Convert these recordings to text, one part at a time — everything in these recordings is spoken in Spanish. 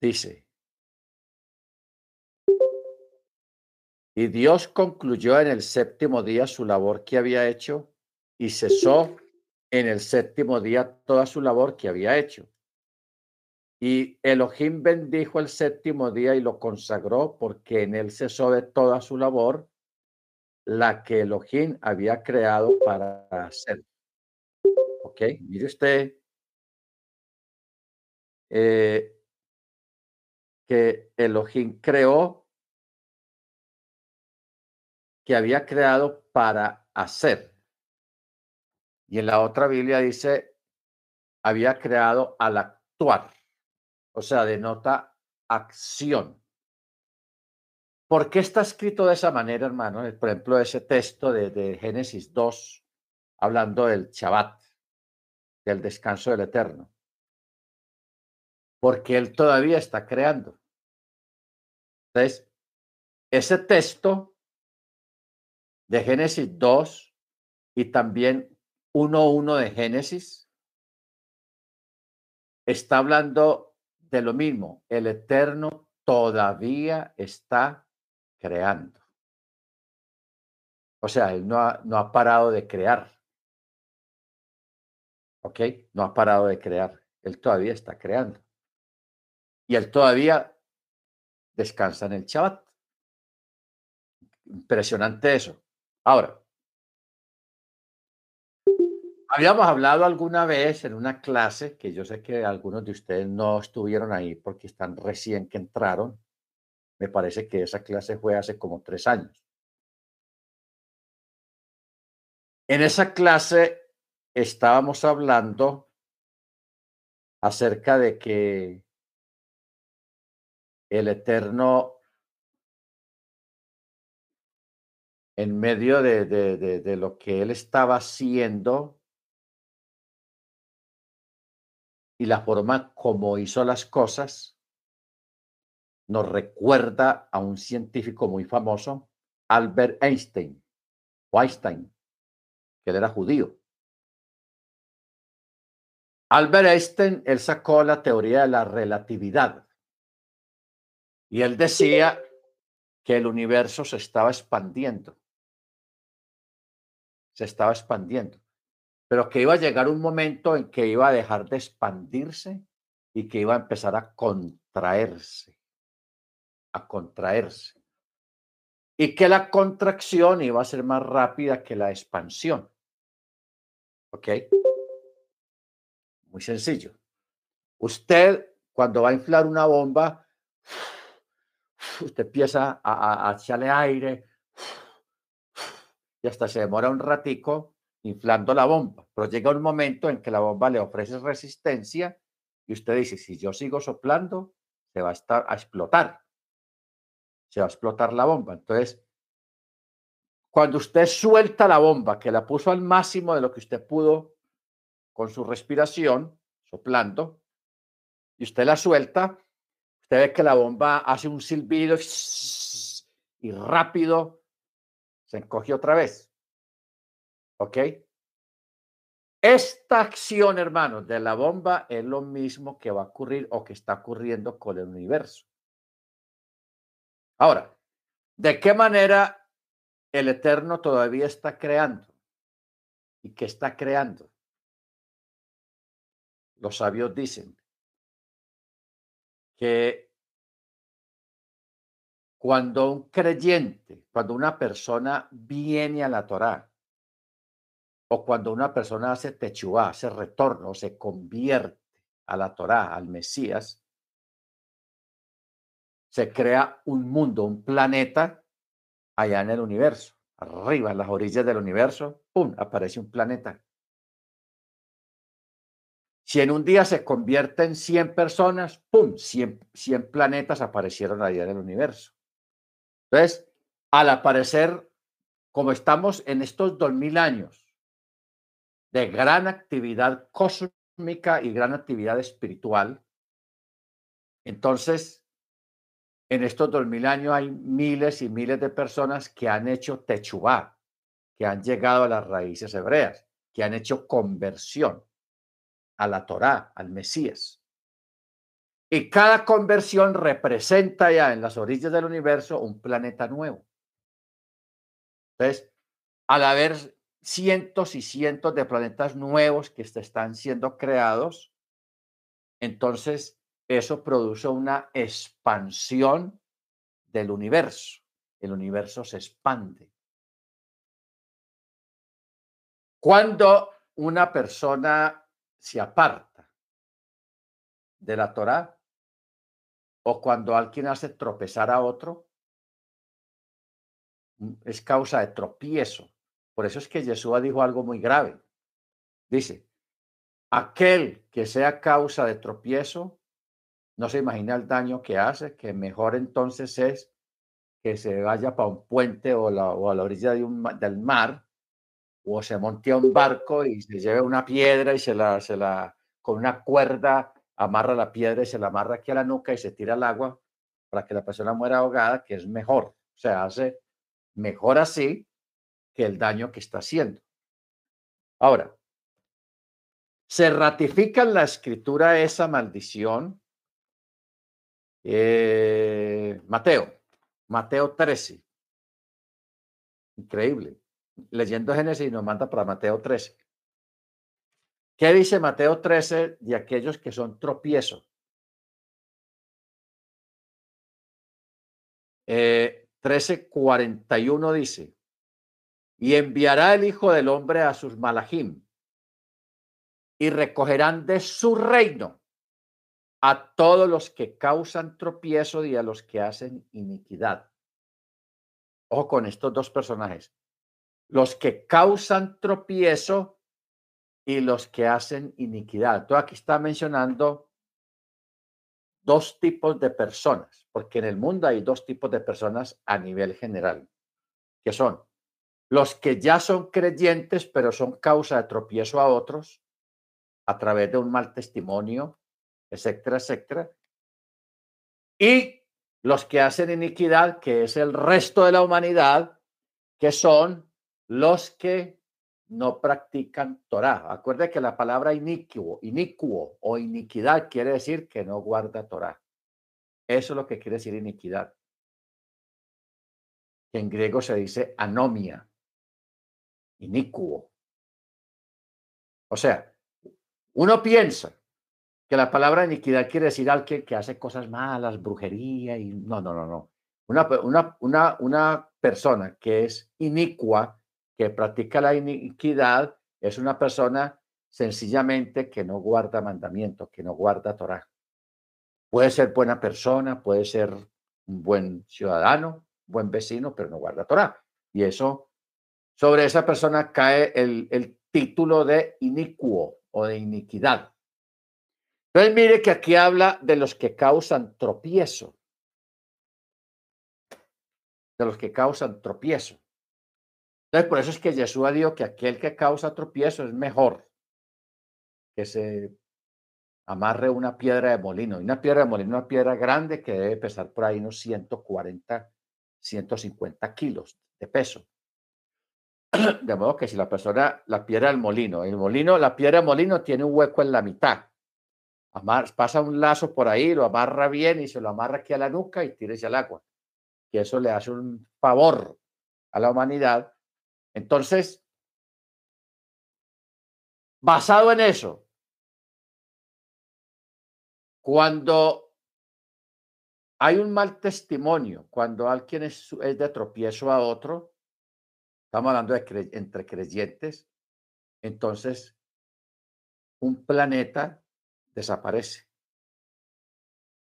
dice, y Dios concluyó en el séptimo día su labor que había hecho y cesó en el séptimo día toda su labor que había hecho. Y Elohim bendijo el séptimo día y lo consagró porque en él cesó de toda su labor, la que Elohim había creado para hacer. Ok, mire usted eh, que Elohim creó, que había creado para hacer. Y en la otra Biblia dice, había creado al actuar, o sea, denota acción. ¿Por qué está escrito de esa manera, hermano? Por ejemplo, ese texto de, de Génesis 2, hablando del Shabbat, del descanso del Eterno. Porque Él todavía está creando. Entonces, ese texto de Génesis 2 y también 1.1 de Génesis está hablando de lo mismo. El Eterno todavía está creando. O sea, Él no ha, no ha parado de crear. ¿Ok? No ha parado de crear. Él todavía está creando. Y Él todavía descansa en el Shabbat. Impresionante eso. Ahora, Habíamos hablado alguna vez en una clase, que yo sé que algunos de ustedes no estuvieron ahí porque están recién que entraron. Me parece que esa clase fue hace como tres años. En esa clase estábamos hablando acerca de que el Eterno, en medio de, lo que él estaba haciendo, y la forma como hizo las cosas nos recuerda a un científico muy famoso, Albert Einstein, Einstein, que él era judío. Albert Einstein, él sacó la teoría de la relatividad y él decía que el universo se estaba expandiendo. Se estaba expandiendo pero que iba a llegar un momento en que iba a dejar de expandirse y que iba a empezar a contraerse, a contraerse. Y que la contracción iba a ser más rápida que la expansión. ¿Ok? Muy sencillo. Usted, cuando va a inflar una bomba, usted empieza a, echarle aire y hasta se demora un ratico inflando la bomba, pero llega un momento en que la bomba le ofrece resistencia y usted dice, si yo sigo soplando, se va a, estar, a explotar, se va a explotar la bomba. Entonces, cuando usted suelta la bomba, que la puso al máximo de lo que usted pudo con su respiración, soplando, y usted la suelta, usted ve que la bomba hace un silbido y rápido se encoge otra vez. ¿Ok? Esta acción, hermanos, de la bomba es lo mismo que va a ocurrir o que está ocurriendo con el universo. Ahora, ¿de qué manera el Eterno todavía está creando? ¿Y qué está creando? Los sabios dicen que cuando un creyente, cuando una persona viene a la Torá o cuando una persona hace techubá, hace retorno, se convierte a la Torá, al Mesías, se crea un mundo, un planeta allá en el universo. Arriba, en las orillas del universo, ¡pum!, aparece un planeta. Si en un día se convierte en 100 personas, ¡pum!, 100, 100 planetas aparecieron allá en el universo. Entonces, al aparecer, como estamos en estos 2000 años, de gran actividad cósmica y gran actividad espiritual. Entonces, en estos dos mil años hay miles y miles de personas que han hecho techubá, que han llegado a las raíces hebreas, que han hecho conversión a la Torá, al Mesías. Y cada conversión representa ya en las orillas del universo un planeta nuevo. Entonces, al haber cientos y cientos de planetas nuevos que están siendo creados, entonces eso produce una expansión del universo. El universo se expande. Cuando una persona se aparta de la Torá o cuando alguien hace tropezar a otro, mm, es causa de tropiezo. Por eso es que Jesús dijo algo muy grave. Dice, aquel que sea causa de tropiezo, no se imagina el daño que hace, que mejor entonces es que se vaya para un puente o, a la orilla de un, del mar o se monte a un barco y se lleve una piedra y se la, se la, con una cuerda amarra la piedra y se la amarra aquí a la nuca y se tira al agua para que la persona muera ahogada, que es mejor. O sea, hace mejor así que el daño que está haciendo. Ahora, se ratifica en la escritura esa maldición. Eh, Mateo, Mateo 13. Increíble leyendo Génesis nos manda para Mateo 13. ¿Qué dice Mateo 13 de aquellos que son tropiezos? Eh, 13:41 dice, y enviará el Hijo del Hombre a sus malajim y recogerán de su reino a todos los que causan tropiezo y a los que hacen iniquidad. Ojo con estos dos personajes los que causan tropiezo y los que hacen iniquidad. Tú aquí está mencionando dos tipos de personas, porque en el mundo hay dos tipos de personas a nivel general, que son los que ya son creyentes, pero son causa de tropiezo a otros a través de un mal testimonio, etcétera, etcétera. Y los que hacen iniquidad, que es el resto de la humanidad, que son los que no practican Torah. Acuerde que la palabra iniquo, iniquo o iniquidad quiere decir que no guarda Torah. Eso es lo que quiere decir iniquidad. En griego se dice anomia, iniquo. O sea, uno piensa que la palabra iniquidad quiere decir alguien que hace cosas malas, brujería y no, no, no, no. Una, una, una persona que es inicua que practica la iniquidad es una persona sencillamente que no guarda mandamientos, que no guarda Torah. Puede ser buena persona, puede ser un buen ciudadano, buen vecino, pero no guarda Torah. Y eso, sobre esa persona cae el, el título de inicuo o de iniquidad. Entonces mire que aquí habla de los que causan tropiezo. De los que causan tropiezo. Entonces, por eso es que Jesús dicho que aquel que causa tropiezo es mejor que se amarre una piedra de molino. Y una piedra de molino, una piedra grande que debe pesar por ahí unos 140, 150 kilos de peso. De modo que si la persona, la piedra del molino, el molino, la piedra de molino tiene un hueco en la mitad. pasa un lazo por ahí, lo amarra bien y se lo amarra aquí a la nuca y tírese al agua. Y eso le hace un favor a la humanidad entonces, basado en eso, cuando hay un mal testimonio, cuando alguien es, de tropiezo a otro, estamos hablando de entre creyentes, entonces un planeta desaparece.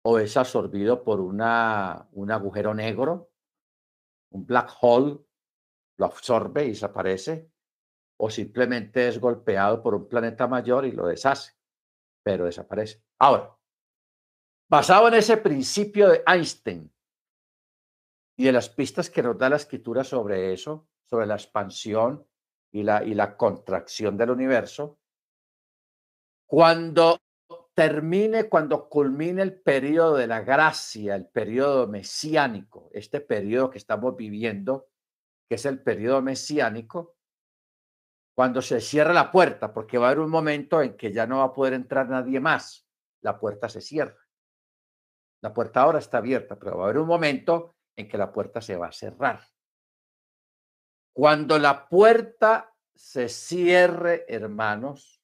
O es absorbido por una, un agujero negro, un black hole lo absorbe y desaparece, o simplemente es golpeado por un planeta mayor y lo deshace, pero desaparece. Ahora, basado en ese principio de Einstein y de las pistas que nos da la escritura sobre eso, sobre la expansión y la, y la contracción del universo, cuando termine, cuando culmine el periodo de la gracia, el periodo mesiánico, este periodo que estamos viviendo, que es el periodo mesiánico, cuando se cierra la puerta, porque va a haber un momento en que ya no va a poder entrar nadie más, la puerta se cierra. La puerta ahora está abierta, pero va a haber un momento en que la puerta se va a cerrar. Cuando la puerta se cierre, hermanos,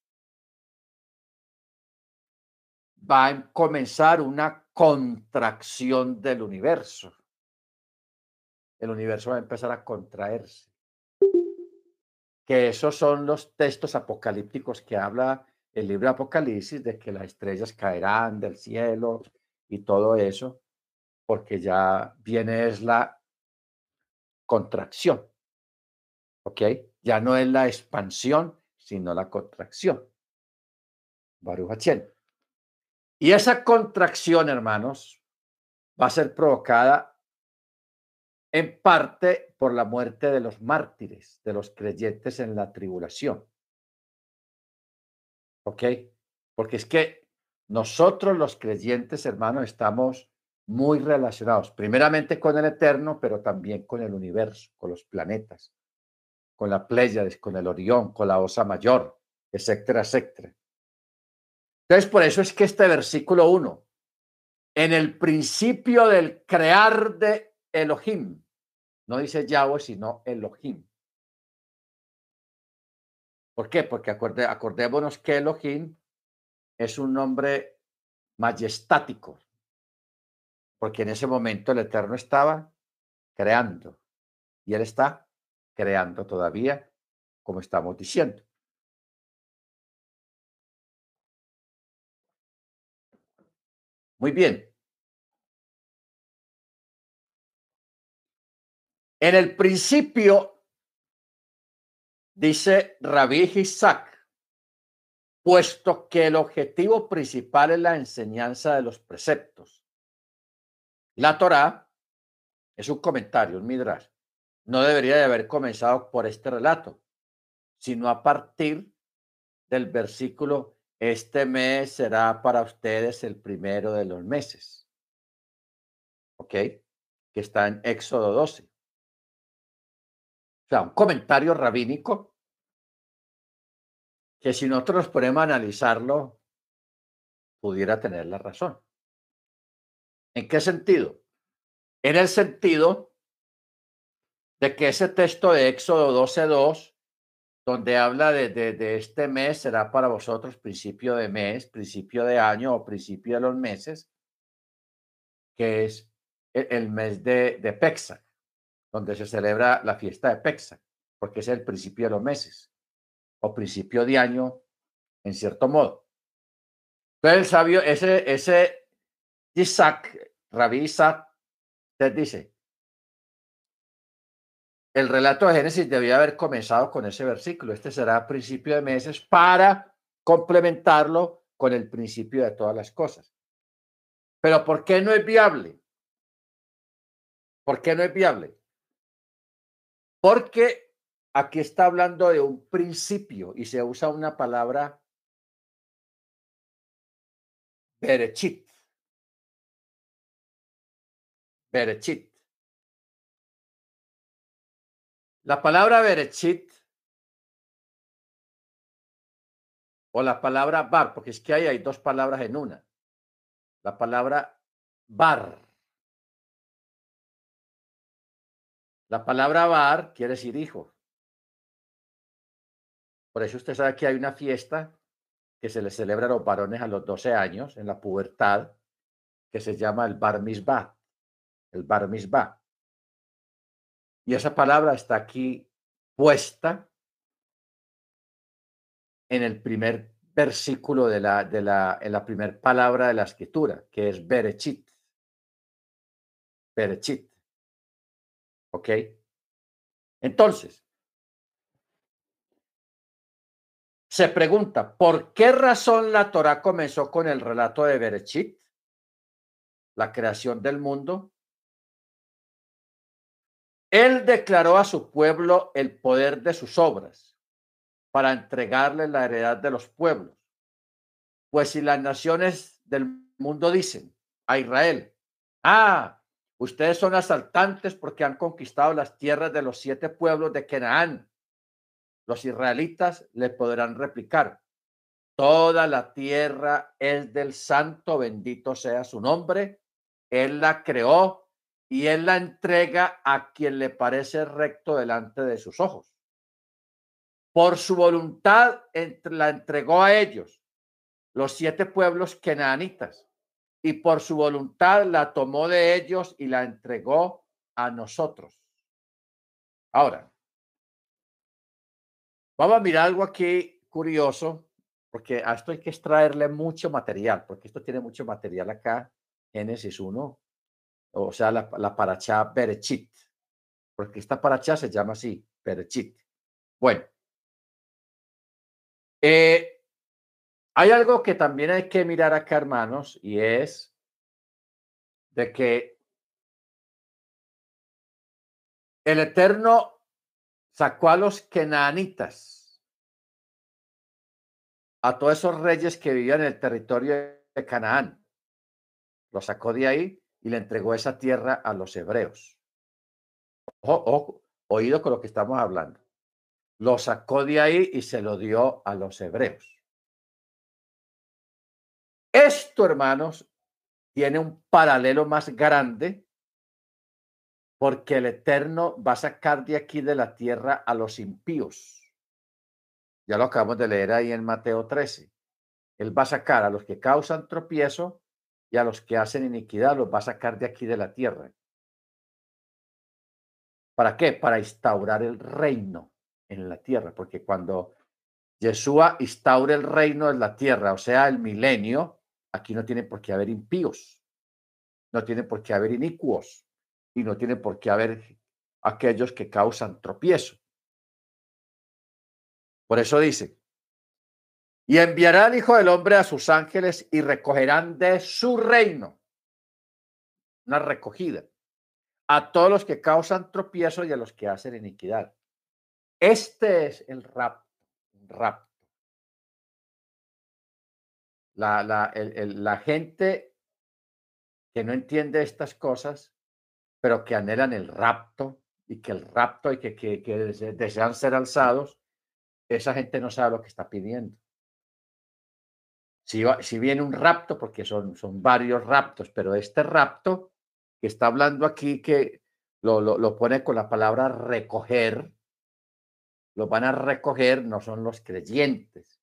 va a comenzar una contracción del universo. El universo va a empezar a contraerse. Que esos son los textos apocalípticos que habla el libro de Apocalipsis de que las estrellas caerán del cielo y todo eso, porque ya viene es la contracción. ¿Ok? Ya no es la expansión, sino la contracción. Baruch Y esa contracción, hermanos, va a ser provocada en parte por la muerte de los mártires, de los creyentes en la tribulación. ¿Ok? Porque es que nosotros los creyentes, hermanos, estamos muy relacionados, primeramente con el eterno, pero también con el universo, con los planetas, con la Pléyades, con el Orión, con la Osa Mayor, etcétera, etcétera. Entonces, por eso es que este versículo 1, en el principio del crear de Elohim, no dice Yahweh, sino Elohim. ¿Por qué? Porque acordémonos que Elohim es un nombre majestático, porque en ese momento el Eterno estaba creando y Él está creando todavía, como estamos diciendo. Muy bien. En el principio, dice Rabí Isaac, puesto que el objetivo principal es la enseñanza de los preceptos. La Torá es un comentario, un midrash. No debería de haber comenzado por este relato, sino a partir del versículo, este mes será para ustedes el primero de los meses. ¿Ok? Que está en Éxodo 12. Sea, un comentario rabínico que si nosotros ponemos a analizarlo, pudiera tener la razón. ¿En qué sentido? En el sentido de que ese texto de Éxodo 12.2, donde habla de, de, este mes, será para vosotros principio de mes, principio de año o principio de los meses, que es e, el, mes de, de Pexac, donde se celebra la fiesta de Pexac, porque es el principio de los meses o principio de año, en cierto modo. Entonces el sabio, ese, ese Isaac, Rabí Isaac, usted dice, el relato de Génesis debía haber comenzado con ese versículo. Este será principio de meses para complementarlo con el principio de todas las cosas. Pero ¿por qué no es viable? ¿Por qué no es viable? Porque Aquí está hablando de un principio y se usa una palabra berechit. Berechit. La palabra berechit o la palabra bar, porque es que ahí hay dos palabras en una. La palabra bar. La palabra bar quiere decir hijo. Por eso usted sabe que hay una fiesta que se le celebra a los varones a los 12 años, en la pubertad, que se llama el bar mitzvah, el bar mitzvah. Y esa palabra está aquí puesta en el primer versículo de la, de la, en la primera palabra de la escritura, que es Berechit. Berechit. ¿Ok? Entonces, se pregunta, ¿por qué razón la Torah comenzó con el relato de Berechit, la creación del mundo? Él declaró a su pueblo el poder de sus obras para entregarle la heredad de los pueblos. Pues si las naciones del mundo dicen a Israel, ah, ustedes son asaltantes porque han conquistado las tierras de los siete pueblos de Canaán. Los israelitas le podrán replicar, toda la tierra es del santo, bendito sea su nombre, Él la creó y Él la entrega a quien le parece recto delante de sus ojos. Por su voluntad la entregó a ellos, los siete pueblos kenanitas, y por su voluntad la tomó de ellos y la entregó a nosotros. Ahora, vamos a mirar algo aquí curioso, porque a esto hay que extraerle mucho material, porque esto tiene mucho material acá, Génesis 1, o sea, la, paracha Berechit, porque esta paracha se llama así, Berechit. Bueno, eh, hay algo que también hay que mirar acá, hermanos, y es de que el Eterno sacó a los kenanitas, a todos esos reyes que vivían en el territorio de Canaán. Los sacó de ahí y le entregó esa tierra a los hebreos. Ojo, oído con lo que estamos hablando lo sacó de ahí y se lo dio a los hebreos. Esto, hermanos, tiene un paralelo más grande porque el Eterno va a sacar de aquí de la tierra a los impíos. Ya lo acabamos de leer ahí en Mateo 13. Él va a sacar a los que causan tropiezo y a los que hacen iniquidad, los va a sacar de aquí de la tierra. ¿Para qué? Para instaurar el reino en la tierra, porque cuando Yeshua instaure el reino en la tierra, o sea, el milenio, aquí no tiene por qué haber impíos, no tiene por qué haber inicuos y no tiene por qué haber aquellos que causan tropiezo. Por eso dice, y enviará al Hijo del Hombre a sus ángeles y recogerán de su reino, una recogida, a todos los que causan tropiezo y a los que hacen iniquidad. Este es el rapto. rapto. La, la, la gente que no entiende estas cosas, pero que anhelan el rapto y que el rapto y que, que, desean ser alzados, esa gente no sabe lo que está pidiendo. Si, si viene un rapto, porque son, son varios raptos, pero este rapto que está hablando aquí, que lo, lo, lo pone con la palabra recoger, los van a recoger no son los creyentes.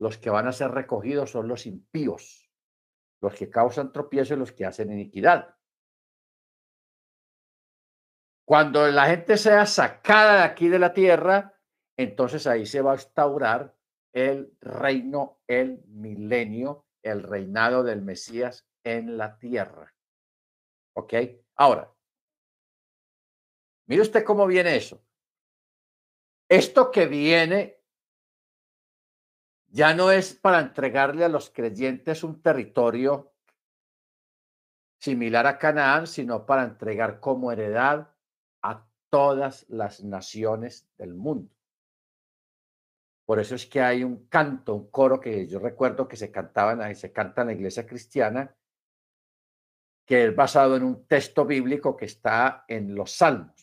Los que van a ser recogidos son los impíos, los que causan tropiezo y los que hacen iniquidad. Cuando la gente sea sacada de aquí de la tierra, entonces ahí se va a instaurar el reino, el milenio, el reinado del Mesías en la tierra. ¿Ok? Ahora, mire usted cómo viene eso. Esto que viene ya no es para entregarle a los creyentes un territorio similar a Canaán, sino para entregar como heredad a todas las naciones del mundo. Por eso es que hay un canto, un coro que yo recuerdo que se cantaban, se canta en la iglesia cristiana, que es basado en un texto bíblico que está en los Salmos.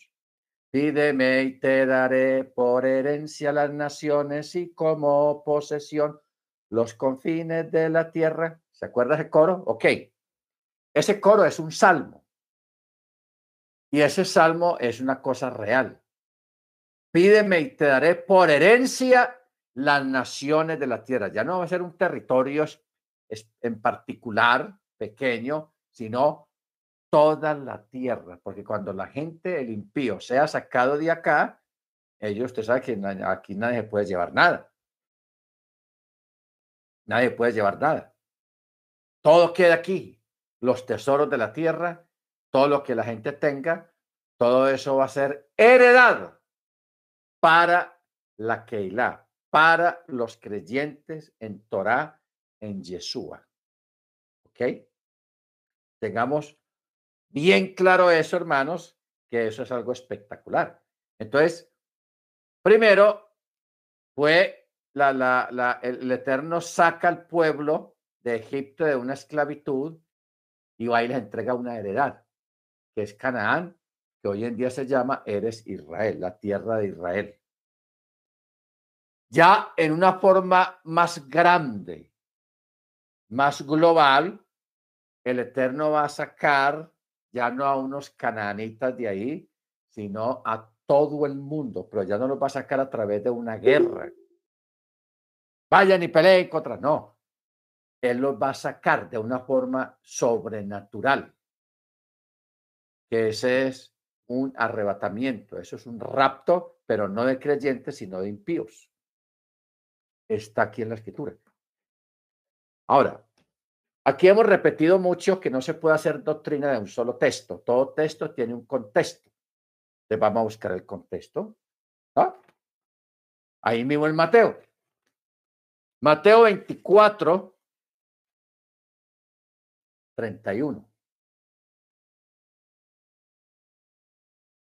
Pídeme y te daré por herencia las naciones y como posesión los confines de la tierra. ¿Se acuerda ese coro? Ok. Ese coro es un salmo. Y ese salmo es una cosa real. Pídeme y te daré por herencia las naciones de la tierra. Ya no va a ser un territorio en particular pequeño, sino toda la tierra, porque cuando la gente, el impío, sea sacado de acá, ellos, usted sabe que aquí nadie puede llevar nada. Nadie puede llevar nada. Todo queda aquí. Los tesoros de la tierra, todo lo que la gente tenga, todo eso va a ser heredado para la Keilah, para los creyentes en Torah, en Yeshua. ¿Ok? Tengamos bien claro eso, hermanos, que eso es algo espectacular. Entonces, primero fue la, la, la, el, Eterno saca al pueblo de Egipto de una esclavitud y va y les entrega una heredad, que es Canaán, que hoy en día se llama Eres Israel, la tierra de Israel. Ya en una forma más grande, más global, el Eterno va a sacar ya no a unos cananitas de ahí, sino a todo el mundo, pero ya no los va a sacar a través de una guerra. Vayan y peleen contra, no. Él los va a sacar de una forma sobrenatural. Que ese es un arrebatamiento, eso es un rapto, pero no de creyentes, sino de impíos. Está aquí en la escritura. Ahora, aquí hemos repetido mucho que no se puede hacer doctrina de un solo texto. Todo texto tiene un contexto. Entonces vamos a buscar el contexto. Ahí mismo el Mateo. Mateo 24, 31.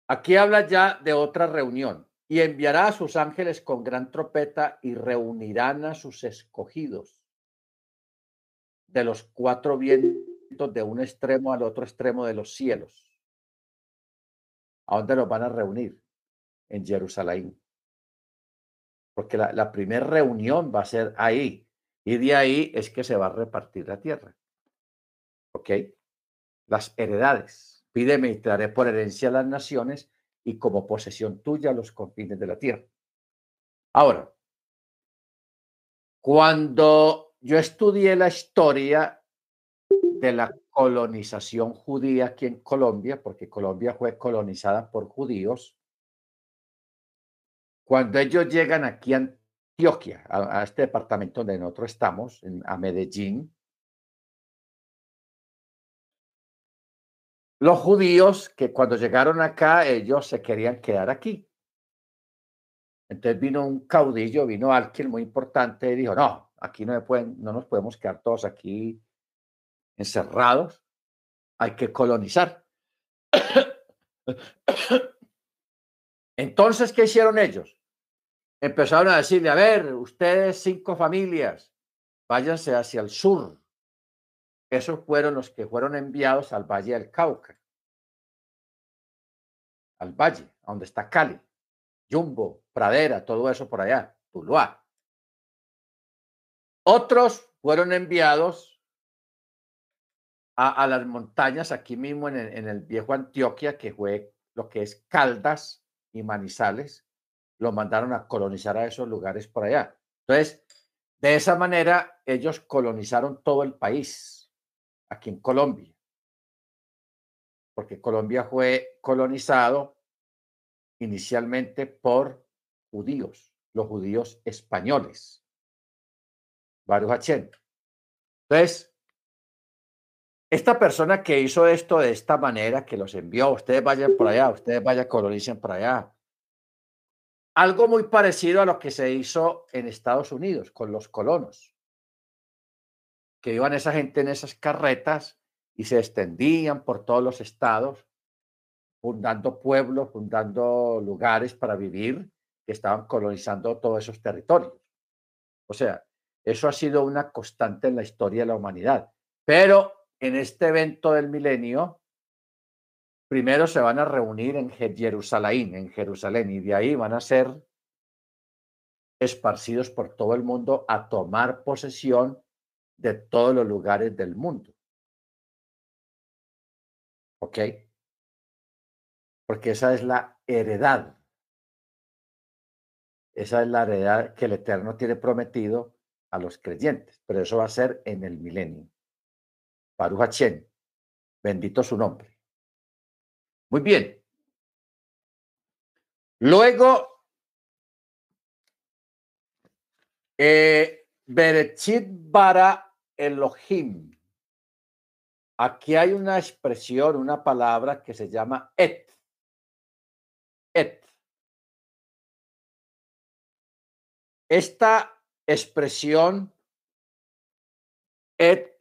Aquí habla ya de otra reunión. Y enviará a sus ángeles con gran trompeta y reunirán a sus escogidos de los cuatro vientos de un extremo al otro extremo de los cielos. ¿A dónde los van a reunir? En Jerusalén. Porque la, primera reunión va a ser ahí. Y de ahí es que se va a repartir la tierra. ¿Ok? Las heredades. Pídeme y te daré por herencia a las naciones y como posesión tuya los confines de la tierra. Ahora, cuando yo estudié la historia de la colonización judía aquí en Colombia, porque Colombia fue colonizada por judíos, cuando ellos llegan aquí a Antioquia, a, este departamento donde nosotros estamos, a Medellín, los judíos que cuando llegaron acá, ellos se querían quedar aquí. Entonces vino un caudillo, vino alguien muy importante y dijo, no, aquí no, nos podemos quedar todos aquí encerrados, hay que colonizar. Entonces, ¿qué hicieron ellos? Empezaron a decirle, a ver, ustedes cinco familias, váyanse hacia el sur, esos fueron los que fueron enviados al Valle del Cauca, al valle, donde está Cali, Jumbo, Pradera, todo eso por allá, Tuluá. Otros fueron enviados a, las montañas aquí mismo en el, en el, viejo Antioquia, que fue lo que es Caldas y Manizales, lo mandaron a colonizar a esos lugares por allá. Entonces, de esa manera, ellos colonizaron todo el país aquí en Colombia, porque Colombia fue colonizado inicialmente por judíos, los judíos españoles. Baruch Entonces, esta persona que hizo esto de esta manera, que los envió, ustedes vayan por allá, ustedes vayan, colonicen por allá. Algo muy parecido a lo que se hizo en Estados Unidos con los colonos que iban esa gente en esas carretas y se extendían por todos los estados, fundando pueblos, fundando lugares para vivir, que estaban colonizando todos esos territorios. O sea, eso ha sido una constante en la historia de la humanidad. Pero en este evento del milenio, primero se van a reunir en Jerusalén, en Jerusalén, y de ahí van a ser esparcidos por todo el mundo a tomar posesión de todos los lugares del mundo. ¿Ok? Porque esa es la heredad. Esa es la heredad que el Eterno tiene prometido a los creyentes, pero eso va a ser en el milenio. Baruch Hachem, bendito su nombre. Muy bien. Luego, eh, bara Elohim. Aquí hay una expresión, una palabra que se llama et. Et. Esta expresión et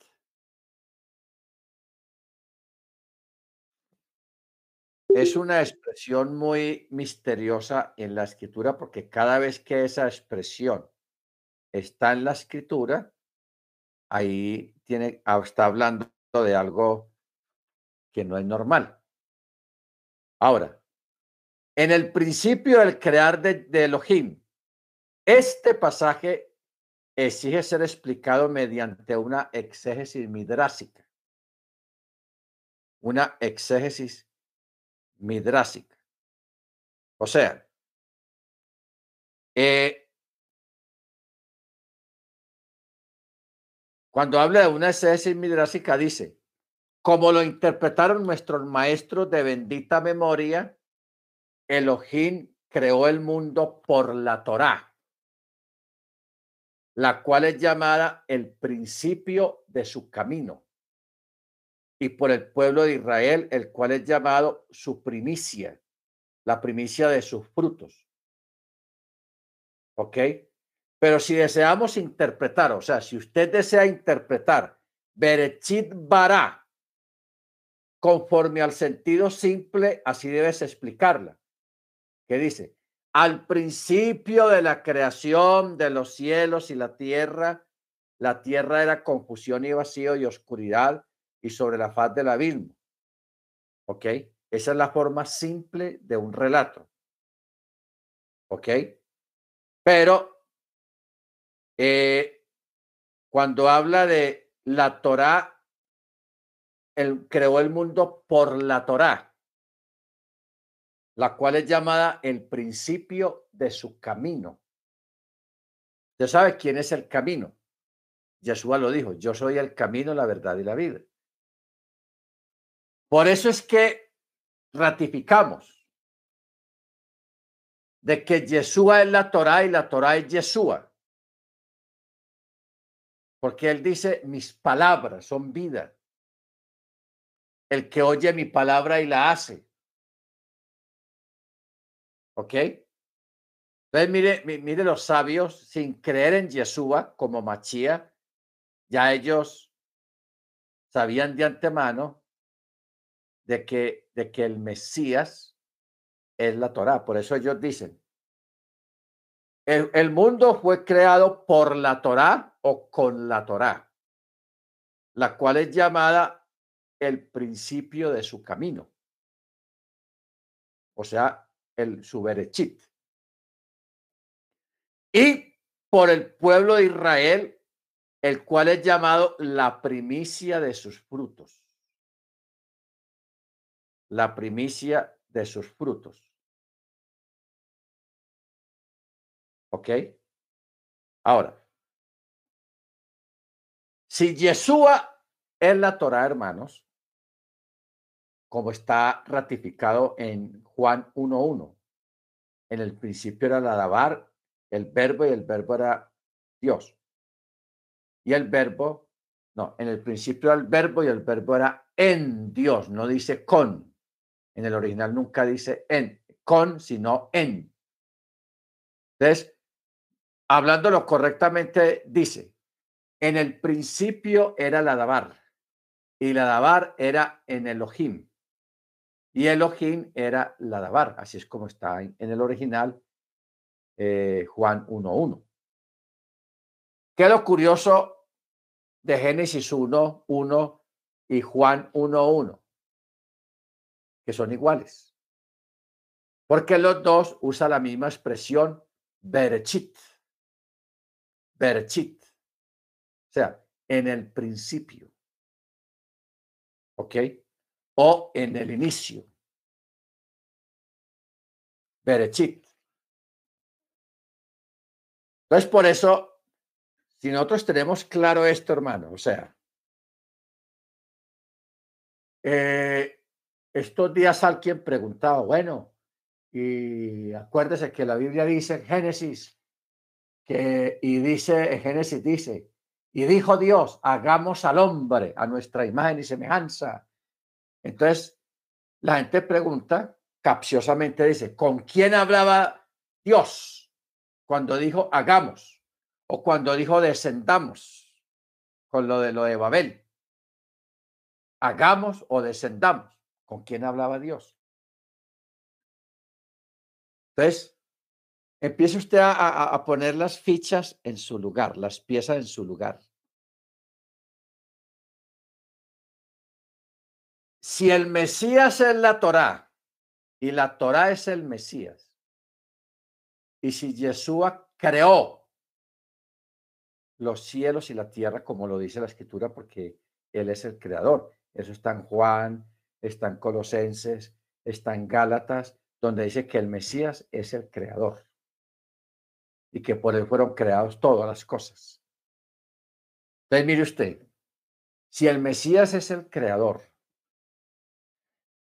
es una expresión muy misteriosa en la escritura porque cada vez que esa expresión está en la escritura, ahí tiene, ah, está hablando de algo que no es normal. Ahora, en el principio del crear de, de Elohim, este pasaje exige ser explicado mediante una exégesis midrásica. una exégesis midrásica. O sea, eh, cuando habla de una exégesis midrásica, dice, como lo interpretaron nuestros maestros de bendita memoria, Elohim creó el mundo por la Torá, la cual es llamada el principio de su camino, y por el pueblo de Israel, el cual es llamado su primicia, la primicia de sus frutos. ¿Ok? Pero si deseamos interpretar, o sea, si usted desea interpretar Berechit Bará conforme al sentido simple, así debes explicarla que dice, al principio de la creación de los cielos y la tierra, la tierra era confusión y vacío y oscuridad y sobre la faz del abismo. ¿Ok? Esa es la forma simple de un relato. ¿Ok? Pero eh, cuando habla de la Torah, él creó el mundo por la Torah la cual es llamada el principio de su camino. ¿Usted sabe quién es el camino? Yeshua lo dijo, yo soy el camino, la verdad y la vida. Por eso es que ratificamos de que Yeshua es la Torah y la Torah es Yeshua. Porque él dice, mis palabras son vida. El que oye mi palabra y la hace ¿Ok? Entonces, mire, mire los sabios, sin creer en Yeshua como Machía, ya ellos sabían de antemano de que, de que el Mesías es la Torá. Por eso ellos dicen, el, el mundo fue creado por la Torá o con la Torá, la cual es llamada el principio de su camino. O sea, el Suberechit. Y por el pueblo de Israel, el cual es llamado la primicia de sus frutos. La primicia de sus frutos. ¿Ok? Ahora, si Yeshua es la Torah, hermanos, como está ratificado en Juan 1.1. En el principio era la alabar, el verbo y el verbo era Dios. Y el verbo, no, en el principio era el verbo y el verbo era en Dios, no dice con. En el original nunca dice en, con, sino en. Entonces, hablándolo correctamente, dice, en el principio era la Dabar y la Dabar era en Elohim y Elohim era la Dabar, así es como está en, el original eh, Juan 1.1. ¿Qué lo curioso de Génesis 1.1 y Juan 1.1? Que son iguales. Porque los dos usan la misma expresión Berechit. Berechit. O sea, en el principio. ¿Ok? O en el inicio. Berechit. Entonces, por eso, si nosotros tenemos claro esto, hermano, o sea, eh, estos días alguien preguntaba, bueno, y acuérdese que la Biblia dice en Génesis, que, y dice, en Génesis dice, y dijo Dios, hagamos al hombre a nuestra imagen y semejanza entonces, la gente pregunta, capciosamente dice, ¿con quién hablaba Dios cuando dijo hagamos o cuando dijo descendamos con lo de lo de Babel? Hagamos o descendamos. ¿Con quién hablaba Dios? Entonces, empiece usted a, a poner las fichas en su lugar, las piezas en su lugar. Si el Mesías es la Torá y la Torá es el Mesías, y si Yeshua creó los cielos y la tierra, como lo dice la escritura, porque Él es el creador. Eso está en Juan está en Colosenses, está en Gálatas, donde dice que el Mesías es el creador y que por él fueron creados todas las cosas. Entonces, mire usted, si el Mesías es el creador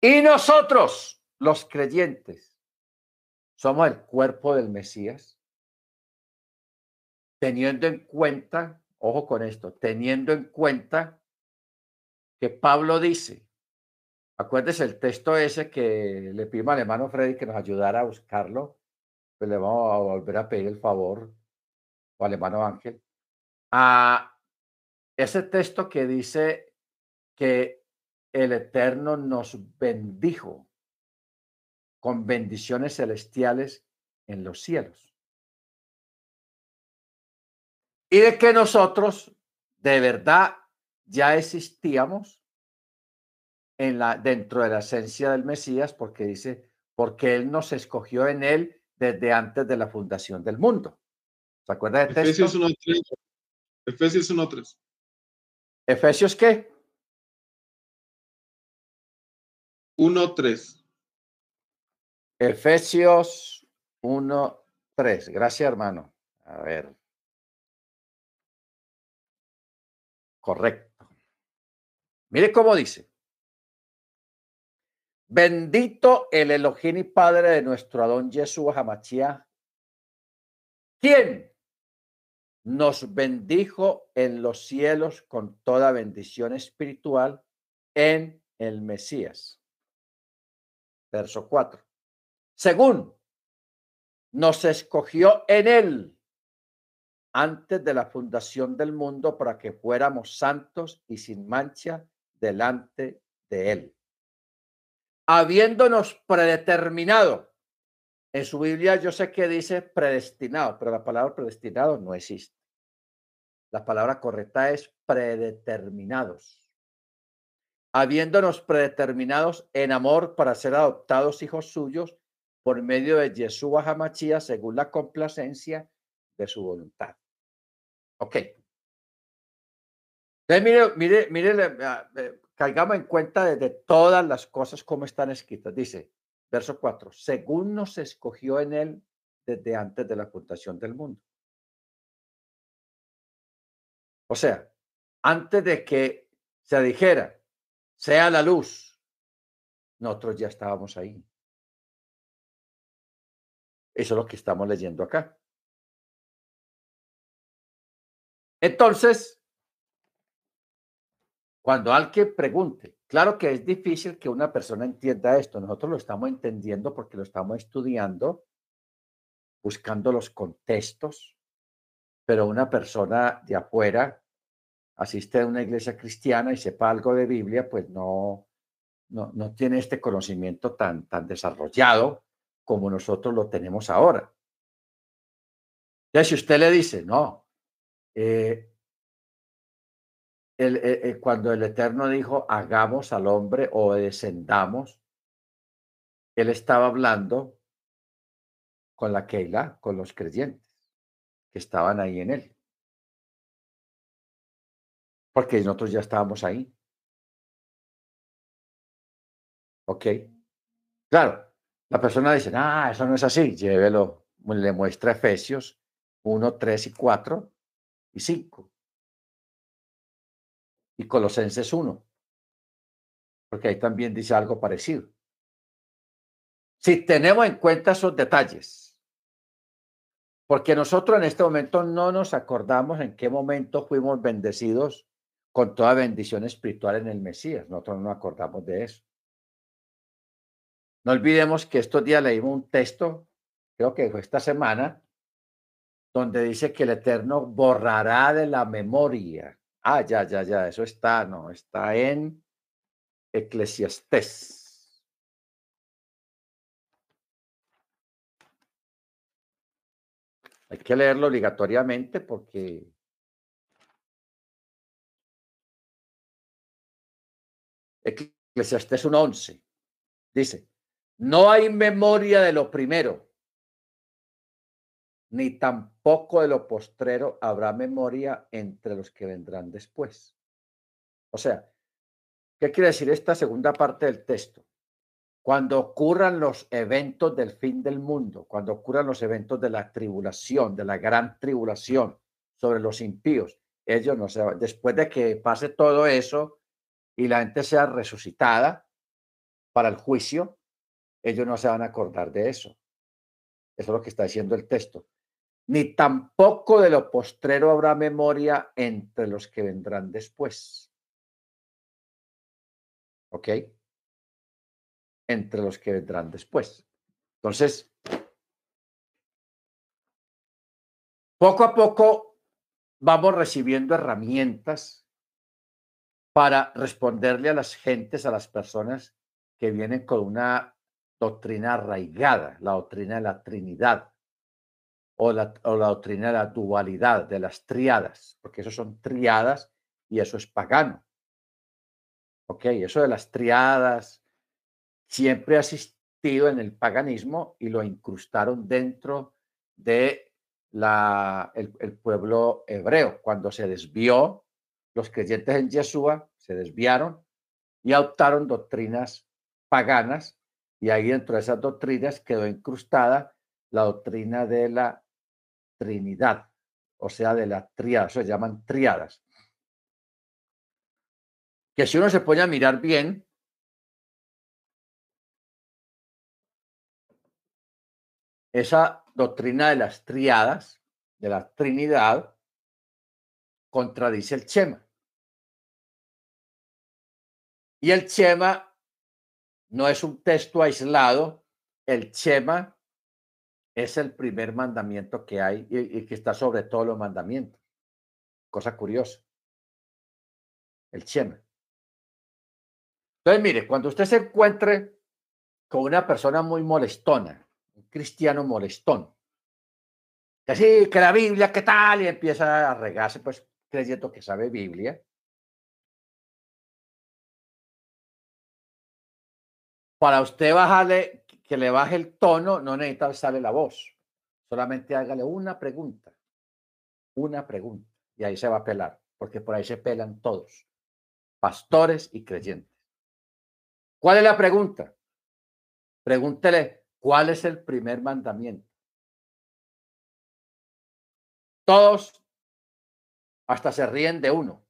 y nosotros, los creyentes, somos el cuerpo del Mesías, teniendo en cuenta, ojo con esto, teniendo en cuenta que Pablo dice, acuérdese el texto ese que le pedimos al hermano Freddy que nos ayudara a buscarlo, pues le vamos a volver a pedir el favor, o al hermano Ángel, a ese texto que dice que el Eterno nos bendijo con bendiciones celestiales en los cielos. Y de que nosotros de verdad ya existíamos en la, dentro de la esencia del Mesías, porque dice, porque Él nos escogió en Él desde antes de la fundación del mundo. ¿Se acuerda de Efesios 1.3. Efesios 1.3. ¿Efesios qué? 1.3. Efesios 1.3. Gracias, hermano. A ver. Correcto. Mire cómo dice. Bendito el Elohim y Padre de nuestro Adón Jesús Hamachía, ¿Quién? nos bendijo en los cielos con toda bendición espiritual en el Mesías. Verso 4. Según nos escogió en él antes de la fundación del mundo para que fuéramos santos y sin mancha delante de él. Habiéndonos predeterminado. En su Biblia yo sé que dice predestinado, pero la palabra predestinado no existe. La palabra correcta es predeterminados. Habiéndonos predeterminados en amor para ser adoptados hijos suyos por medio de Yeshua Hamachía según la complacencia de su voluntad. Ok. Entonces, mire, mire, mire, ah, eh, caigamos en cuenta de, todas las cosas como están escritas. Dice, verso 4, según nos escogió en él desde antes de la fundación del mundo. O sea, antes de que se dijera, sea la luz, nosotros ya estábamos ahí. Eso es lo que estamos leyendo acá. Entonces, cuando alguien pregunte, claro que es difícil que una persona entienda esto. Nosotros lo estamos entendiendo porque lo estamos estudiando, buscando los contextos, pero una persona de afuera asiste a una iglesia cristiana y sepa algo de Biblia, pues no, no, no tiene este conocimiento tan, tan desarrollado como nosotros lo tenemos ahora. Ya si usted le dice, no, eh, el, eh, eh, cuando el Eterno dijo, hagamos al hombre o descendamos, él estaba hablando con la Keila, con los creyentes que estaban ahí en él. Porque nosotros ya estábamos ahí. Ok. Claro, la persona dice, ah, eso no es así, llévelo, le muestra Efesios 1, 3 y 4 y 5. Y Colosenses 1. Porque ahí también dice algo parecido. Si tenemos en cuenta esos detalles, porque nosotros en este momento no nos acordamos en qué momento fuimos bendecidos con toda bendición espiritual en el Mesías. Nosotros no nos acordamos de eso. No olvidemos que estos días leímos un texto, creo que fue esta semana, donde dice que el Eterno borrará de la memoria. Ah, ya, ya, ya, eso está, no, está en Eclesiastés. Hay que leerlo obligatoriamente porque Eclesiastés 1.11 dice, no hay memoria de lo primero, ni tampoco de lo postrero habrá memoria entre los que vendrán después. O sea, ¿Qué quiere decir esta segunda parte del texto? Cuando ocurran los eventos del fin del mundo, cuando ocurran los eventos de la tribulación, de la gran tribulación sobre los impíos, ellos no se después de que pase todo eso y la gente sea resucitada para el juicio, ellos no se van a acordar de eso. Eso es lo que está diciendo el texto. Ni tampoco de lo postrero habrá memoria entre los que vendrán después. ¿Ok? Entre los que vendrán después. Entonces, poco a poco vamos recibiendo herramientas para responderle a las gentes, a las personas que vienen con una doctrina arraigada, la doctrina de la Trinidad o la, o la doctrina de la dualidad, de las triadas, porque eso son triadas y eso es pagano. Ok, eso de las triadas siempre ha existido en el paganismo y lo incrustaron dentro de la, el, el pueblo hebreo. Cuando se desvió, los creyentes en Yeshua se desviaron y adoptaron doctrinas paganas y ahí dentro de esas doctrinas quedó incrustada la doctrina de la Trinidad, o sea, de la triada, se llaman triadas. Que si uno se pone a mirar bien, esa doctrina de las triadas, de la Trinidad, contradice el Chema. Y el Chema no es un texto aislado, el Chema es el primer mandamiento que hay y, que está sobre todos los mandamientos. Cosa curiosa. El Chema. Entonces, mire, cuando usted se encuentre con una persona muy molestona, un cristiano molestón, que sí, que la Biblia, ¿qué tal? Y empieza a regarse, pues creyendo que sabe Biblia, para usted bajarle, que le baje el tono, no necesita sale la voz. Solamente hágale una pregunta. Una pregunta. Y ahí se va a pelar, porque por ahí se pelan todos, pastores y creyentes. ¿Cuál es la pregunta? Pregúntele, ¿cuál es el primer mandamiento? Todos hasta se ríen de uno.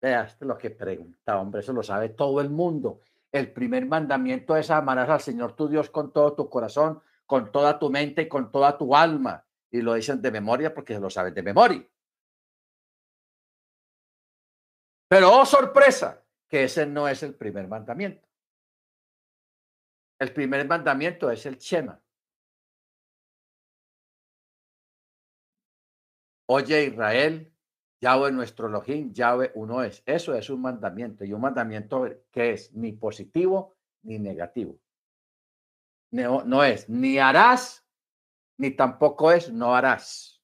Vea, esto es lo que pregunta, hombre, eso lo sabe todo el mundo el primer mandamiento es amarás al Señor tu Dios con todo tu corazón, con toda tu mente y con toda tu alma. Y lo dicen de memoria porque lo saben de memoria. Pero, oh sorpresa, que ese no es el primer mandamiento. El primer mandamiento es el Shema. Oye Israel, Yahweh nuestro Elohim, Yahweh uno es. Eso es un mandamiento y un mandamiento que es ni positivo ni negativo. No, es ni harás, ni tampoco es no harás,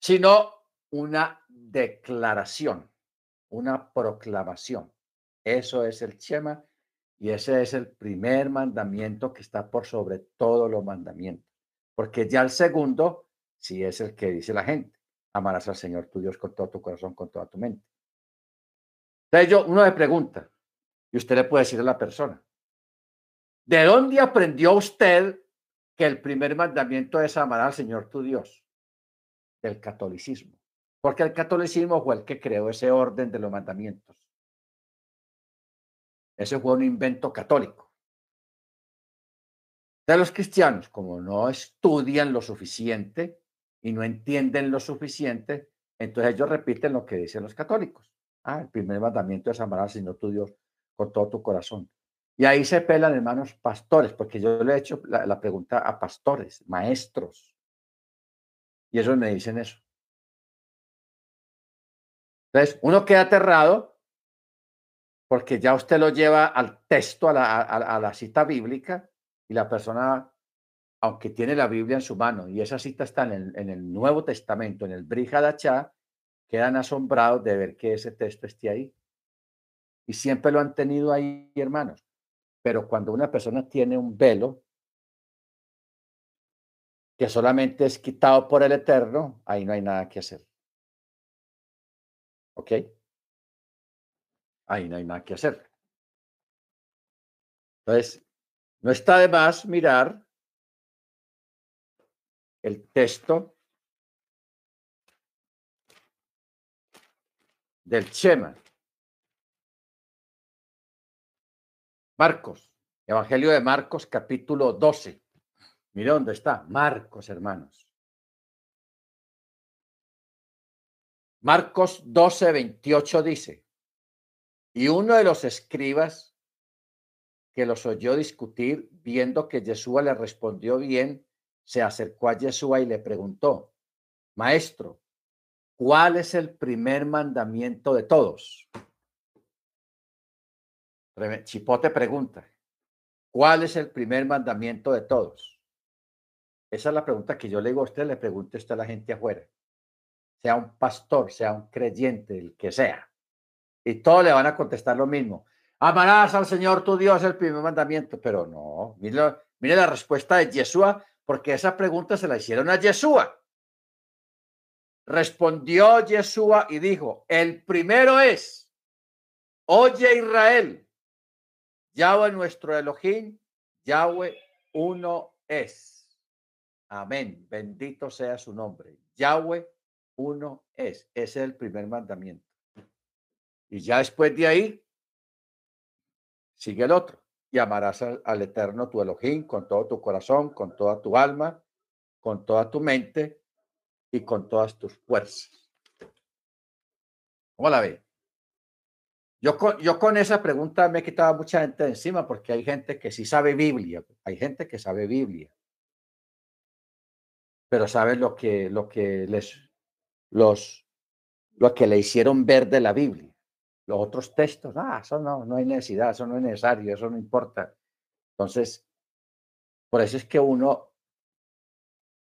sino una declaración, una proclamación. Eso es el Shema y ese es el primer mandamiento que está por sobre todos los mandamientos. Porque ya el segundo sí es el que dice la gente amarás al Señor tu Dios con todo tu corazón, con toda tu mente. Entonces yo, uno le pregunta, y usted le puede decir a la persona, ¿de dónde aprendió usted que el primer mandamiento es amar al Señor tu Dios? Del catolicismo. Porque el catolicismo fue el que creó ese orden de los mandamientos. Ese fue un invento católico. De los cristianos, como no estudian lo suficiente, y no entienden lo suficiente, entonces ellos repiten lo que dicen los católicos. Ah, el primer mandamiento es amar al tu Dios con todo tu corazón. Y ahí se pelan, hermanos, pastores, porque yo le he hecho la, pregunta a pastores, maestros. Y ellos me dicen eso. Entonces, uno queda aterrado porque ya usted lo lleva al texto, a la, a la cita bíblica, y la persona aunque tiene la Biblia en su mano, y esa cita está en el, Nuevo Testamento, en el Brihadachá, quedan asombrados de ver que ese texto esté ahí. Y siempre lo han tenido ahí, hermanos. Pero cuando una persona tiene un velo que solamente es quitado por el Eterno, ahí no hay nada que hacer. ¿Ok? ahí no hay nada que hacer. Entonces, no está de más mirar el texto del Chema. Marcos, Evangelio de Marcos, capítulo 12. Mira dónde está, Marcos, hermanos. Marcos 12, 28 dice, y uno de los escribas que los oyó discutir, viendo que Yeshua le respondió bien, se acercó a Yeshua y le preguntó, Maestro, ¿cuál es el primer mandamiento de todos? Chipote pregunta, ¿cuál es el primer mandamiento de todos? Esa es la pregunta que yo le digo a usted, le pregunte usted a la gente afuera sea un pastor, sea un creyente, el que sea. Y todos le van a contestar lo mismo. Amarás al Señor tu Dios, el primer mandamiento. Pero no, mire, mire la respuesta de Yeshua, porque esa pregunta se la hicieron a Yeshua. Respondió Yeshua y dijo, el primero es, oye Israel, Yahweh nuestro Elohim, Yahweh uno es. Amén. Bendito sea su nombre. Yahweh uno es. Ese es el primer mandamiento. Y ya después de ahí, sigue el otro. Y amarás al, Eterno tu Elohim con todo tu corazón, con toda tu alma, con toda tu mente y con todas tus fuerzas. ¿Cómo la ve? Yo con, yo con esa pregunta me he quitado mucha gente de encima porque hay gente que sí sabe Biblia, hay gente que sabe Biblia, pero sabe lo que, lo que les los, lo que le hicieron ver de la Biblia. Los otros textos, ah, eso no, no hay necesidad, eso no es necesario, eso no importa. Entonces, por eso es que uno,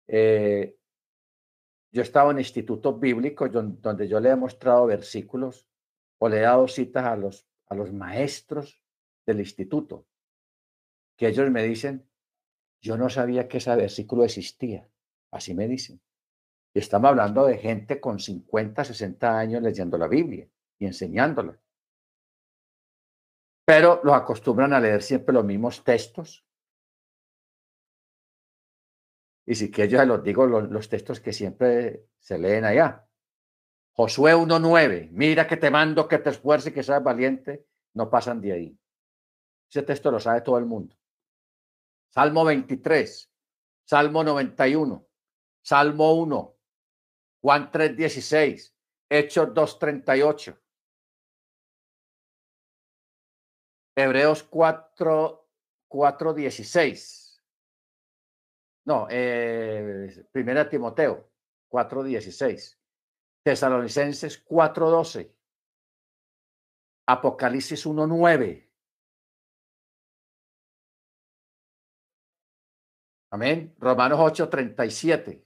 eh, yo estaba en institutos bíblicos donde yo le he mostrado versículos o le he dado citas a los, a los maestros del instituto, que ellos me dicen, yo no sabía que ese versículo existía, así me dicen estamos hablando de gente con 50, 60 años leyendo la Biblia y enseñándola. Pero los acostumbran a leer siempre los mismos textos. Y si que yo los digo los, los textos que siempre se leen allá. Josué 1.9, mira que te mando que te esfuerces que seas valiente, no pasan de ahí. Ese texto lo sabe todo el mundo. Salmo 23, Salmo 91, Salmo 1, Juan 3.16, Hechos 2.38, Hebreos 4, 4.16. No, eh, Primera Timoteo 4.16. Tesalonicenses 4.12. Apocalipsis 1.9. Amén. Romanos 8.37.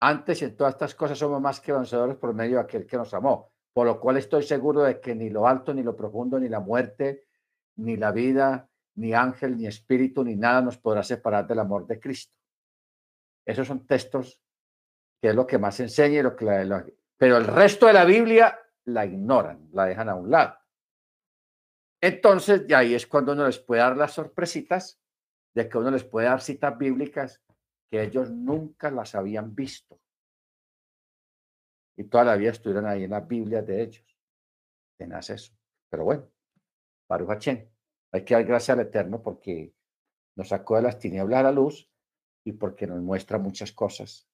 Antes en todas estas cosas somos más que vencedores por medio de aquel que nos amó, por lo cual estoy seguro de que ni lo alto, ni lo profundo, ni la muerte, ni la vida, ni ángel, ni espíritu, ni nada nos podrá separar del amor de Cristo. Esos son textos que es lo que más enseña y lo que pero el resto de la Biblia la ignoran, la dejan a un lado. Entonces, y ahí es cuando uno les puede dar las sorpresitas de que uno les puede dar citas bíblicas que ellos nunca las habían visto. Y toda la vida estuvieron ahí en las Biblias de ellos. Tenaz eso. Pero bueno, Baruch hay que dar gracias al Eterno porque nos sacó de las tinieblas a la luz y porque nos muestra muchas cosas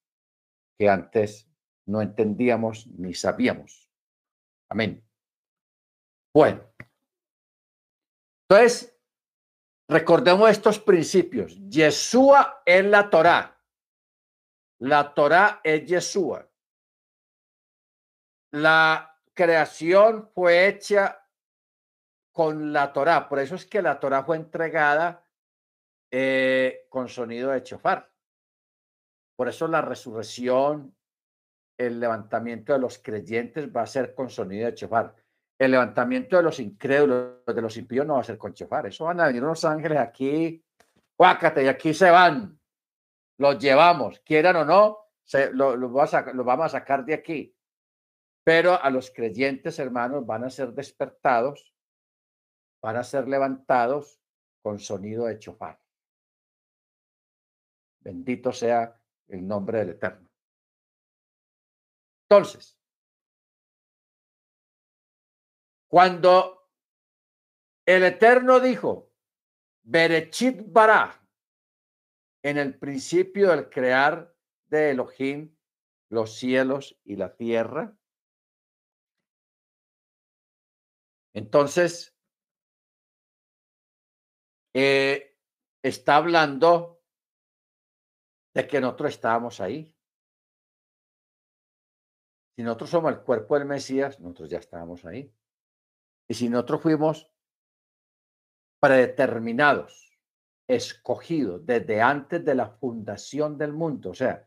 que antes no entendíamos ni sabíamos. Amén. Bueno, entonces, Recordemos estos principios. Yeshua es la Torá. La Torá es Yeshua. La creación fue hecha con la Torá. Por eso es que la Torá fue entregada eh, con sonido de chofar. Por eso la resurrección, el levantamiento de los creyentes va a ser con sonido de chofar el levantamiento de los incrédulos, de los impíos, no va a ser con chofar. Eso van a venir unos ángeles aquí, cuácate, y aquí se van. Los llevamos, quieran o no, se, vamos a sacar de aquí. Pero a los creyentes, hermanos, van a ser despertados, van a ser levantados con sonido de chofar. Bendito sea el nombre del Eterno. Entonces, cuando el Eterno dijo, Berechit bara, en el principio del crear de Elohim los cielos y la tierra, entonces eh, está hablando de que nosotros estábamos ahí. Si nosotros somos el cuerpo del Mesías, nosotros ya estábamos ahí. Y si nosotros fuimos predeterminados, escogidos desde antes de la fundación del mundo, o sea,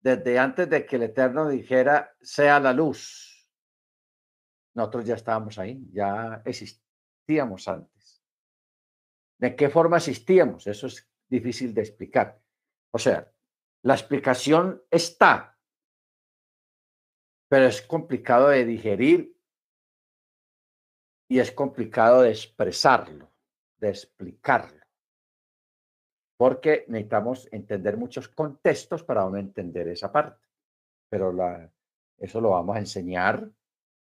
desde antes de que el Eterno dijera, sea la luz, nosotros ya estábamos ahí, ya existíamos antes. ¿De qué forma existíamos? Eso es difícil de explicar. O sea, la explicación está, pero es complicado de digerir y es complicado de expresarlo, de explicarlo, porque necesitamos entender muchos contextos para uno entender esa parte. Pero la, eso lo vamos a enseñar,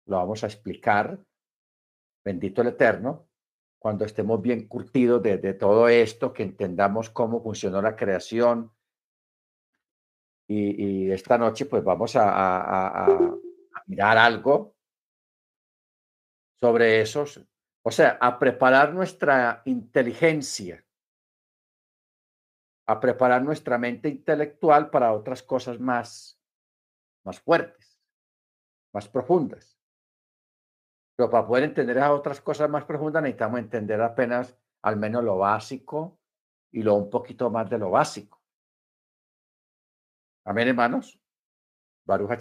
lo vamos a explicar, bendito el Eterno, cuando estemos bien curtidos de, todo esto, que entendamos cómo funcionó la creación, y, esta noche pues vamos a, mirar algo sobre esos, o sea, a preparar nuestra inteligencia, a preparar nuestra mente intelectual para otras cosas más, más fuertes, más profundas. Pero para poder entender a otras cosas más profundas necesitamos entender apenas al menos lo básico y lo un poquito más de lo básico. Amén, hermanos. Baruch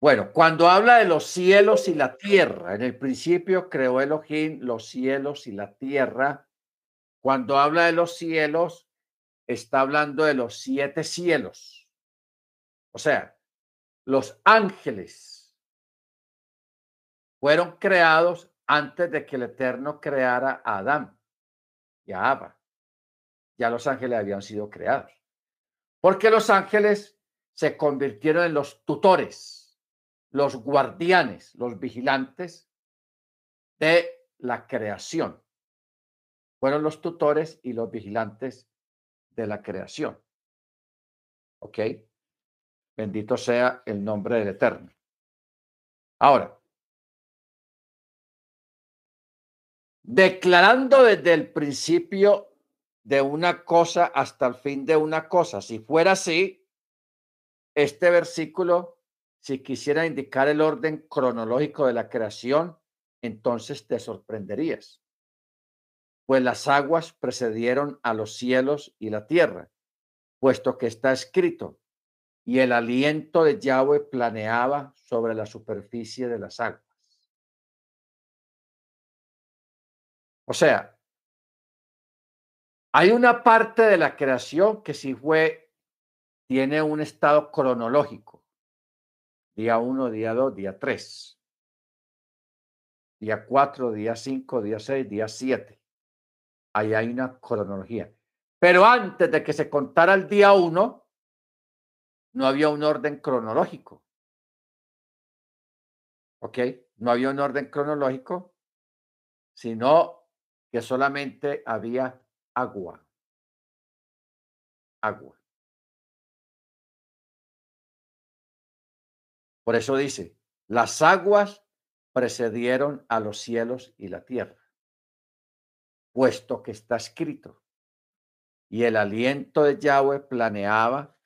Bueno, cuando habla de los cielos y la tierra, en el principio creó Elohim los cielos y la tierra. Cuando habla de los cielos, está hablando de los siete cielos. O sea, los ángeles fueron creados antes de que el Eterno creara a Adán y a Abba. Ya los ángeles habían sido creados. Porque los ángeles se convirtieron en los tutores, los guardianes, los vigilantes de la creación. Fueron los tutores y los vigilantes de la creación. ¿Ok? Bendito sea el nombre del Eterno. Ahora, declarando desde el principio de una cosa hasta el fin de una cosa. Si fuera así, este versículo, si quisiera indicar el orden cronológico de la creación, entonces te sorprenderías. Pues las aguas precedieron a los cielos y la tierra, puesto que está escrito, y el aliento de Yahweh planeaba sobre la superficie de las aguas. O sea, hay una parte de la creación que sí fue, tiene un estado cronológico. Día 1, día 2, día 3. Día 4, día 5, día 6, día 7. Ahí hay una cronología. Pero antes de que se contara el día 1, no había un orden cronológico. ¿Ok? No había un orden cronológico, sino que solamente había agua. Agua. Por eso dice, las aguas precedieron a los cielos y la tierra, puesto que está escrito, y el aliento de Yahweh planeaba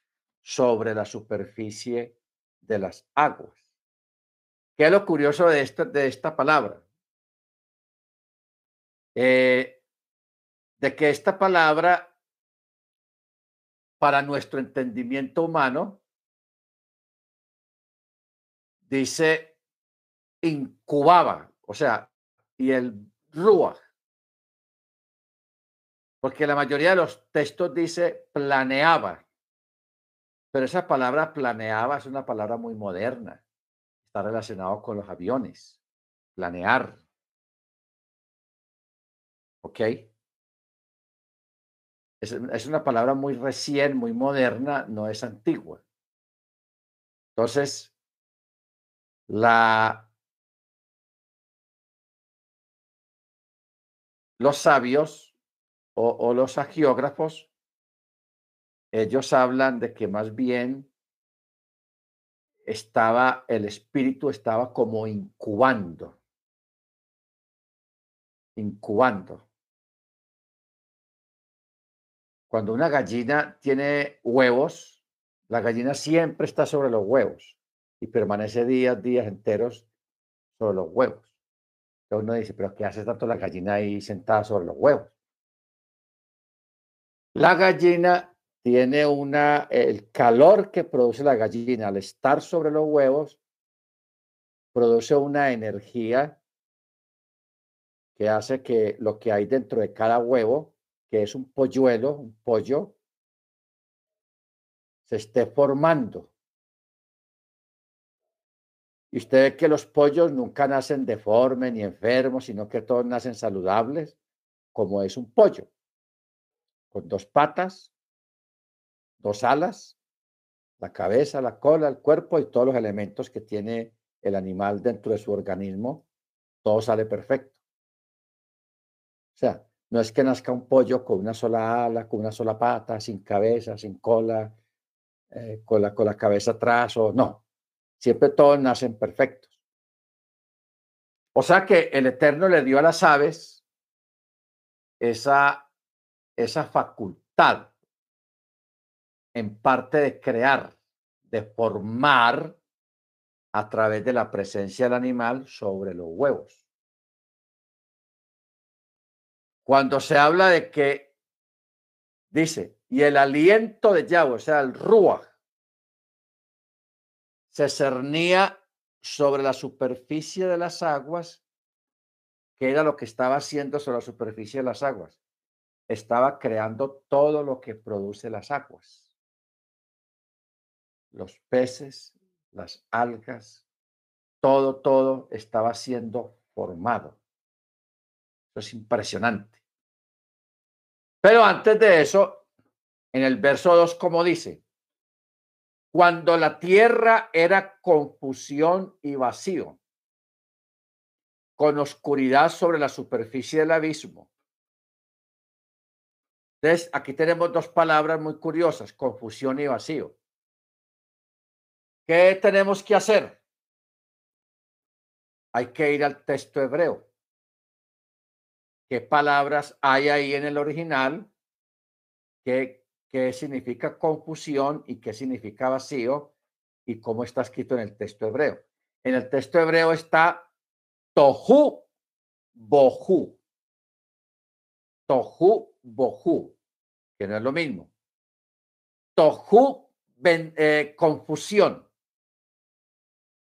sobre la superficie de las aguas. ¿Qué es lo curioso de esta, de esta palabra? Eh, de que esta palabra, para nuestro entendimiento humano, dice incubaba, o sea, y el ruach, porque la mayoría de los textos dice planeaba. Pero esa palabra planeaba es una palabra muy moderna. Está relacionado con los aviones. Planear. ¿Ok? Es, es una palabra muy recién, muy moderna, no es antigua. Entonces, la, los sabios o, o los agiógrafos ellos hablan de que más bien estaba, el espíritu estaba como incubando, incubando. Cuando una gallina tiene huevos, la gallina siempre está sobre los huevos y permanece días, días enteros sobre los huevos. Entonces uno dice, pero ¿qué hace tanto la gallina ahí sentada sobre los huevos? La gallina tiene una, el calor que produce la gallina al estar sobre los huevos, produce una energía que hace que lo que hay dentro de cada huevo, que es un polluelo, un pollo, se esté formando. Y usted ve que los pollos nunca nacen deformes ni enfermos, sino que todos nacen saludables, como es un pollo, con dos patas, dos alas, la cabeza, la cola, el cuerpo y todos los elementos que tiene el animal dentro de su organismo, todo sale perfecto. O sea, no es que nazca un pollo con una sola ala, con una sola pata, sin cabeza, sin cola, eh, con, la, con la cabeza atrás, o no. Siempre todos nacen perfectos. O sea que el Eterno le dio a las aves esa, esa facultad en parte de crear, de formar a través de la presencia del animal sobre los huevos. Cuando se habla de que, dice, y el aliento de Yahweh, o sea, el Ruach, se cernía sobre la superficie de las aguas, que era lo que estaba haciendo sobre la superficie de las aguas. Estaba creando todo lo que produce las aguas los peces, las algas, todo, todo estaba siendo formado. Es impresionante. Pero antes de eso, en el verso 2, como dice, cuando la tierra era confusión y vacío, con oscuridad sobre la superficie del abismo. Entonces, aquí tenemos dos palabras muy curiosas, confusión y vacío. ¿Qué tenemos que hacer? Hay que ir al texto hebreo. ¿Qué palabras hay ahí en el original? ¿Qué, qué significa confusión y qué significa vacío? ¿Y cómo está escrito en el texto hebreo? En el texto hebreo está tohu bohu. Tohu bohu, que no es lo mismo. Tohu eh, confusión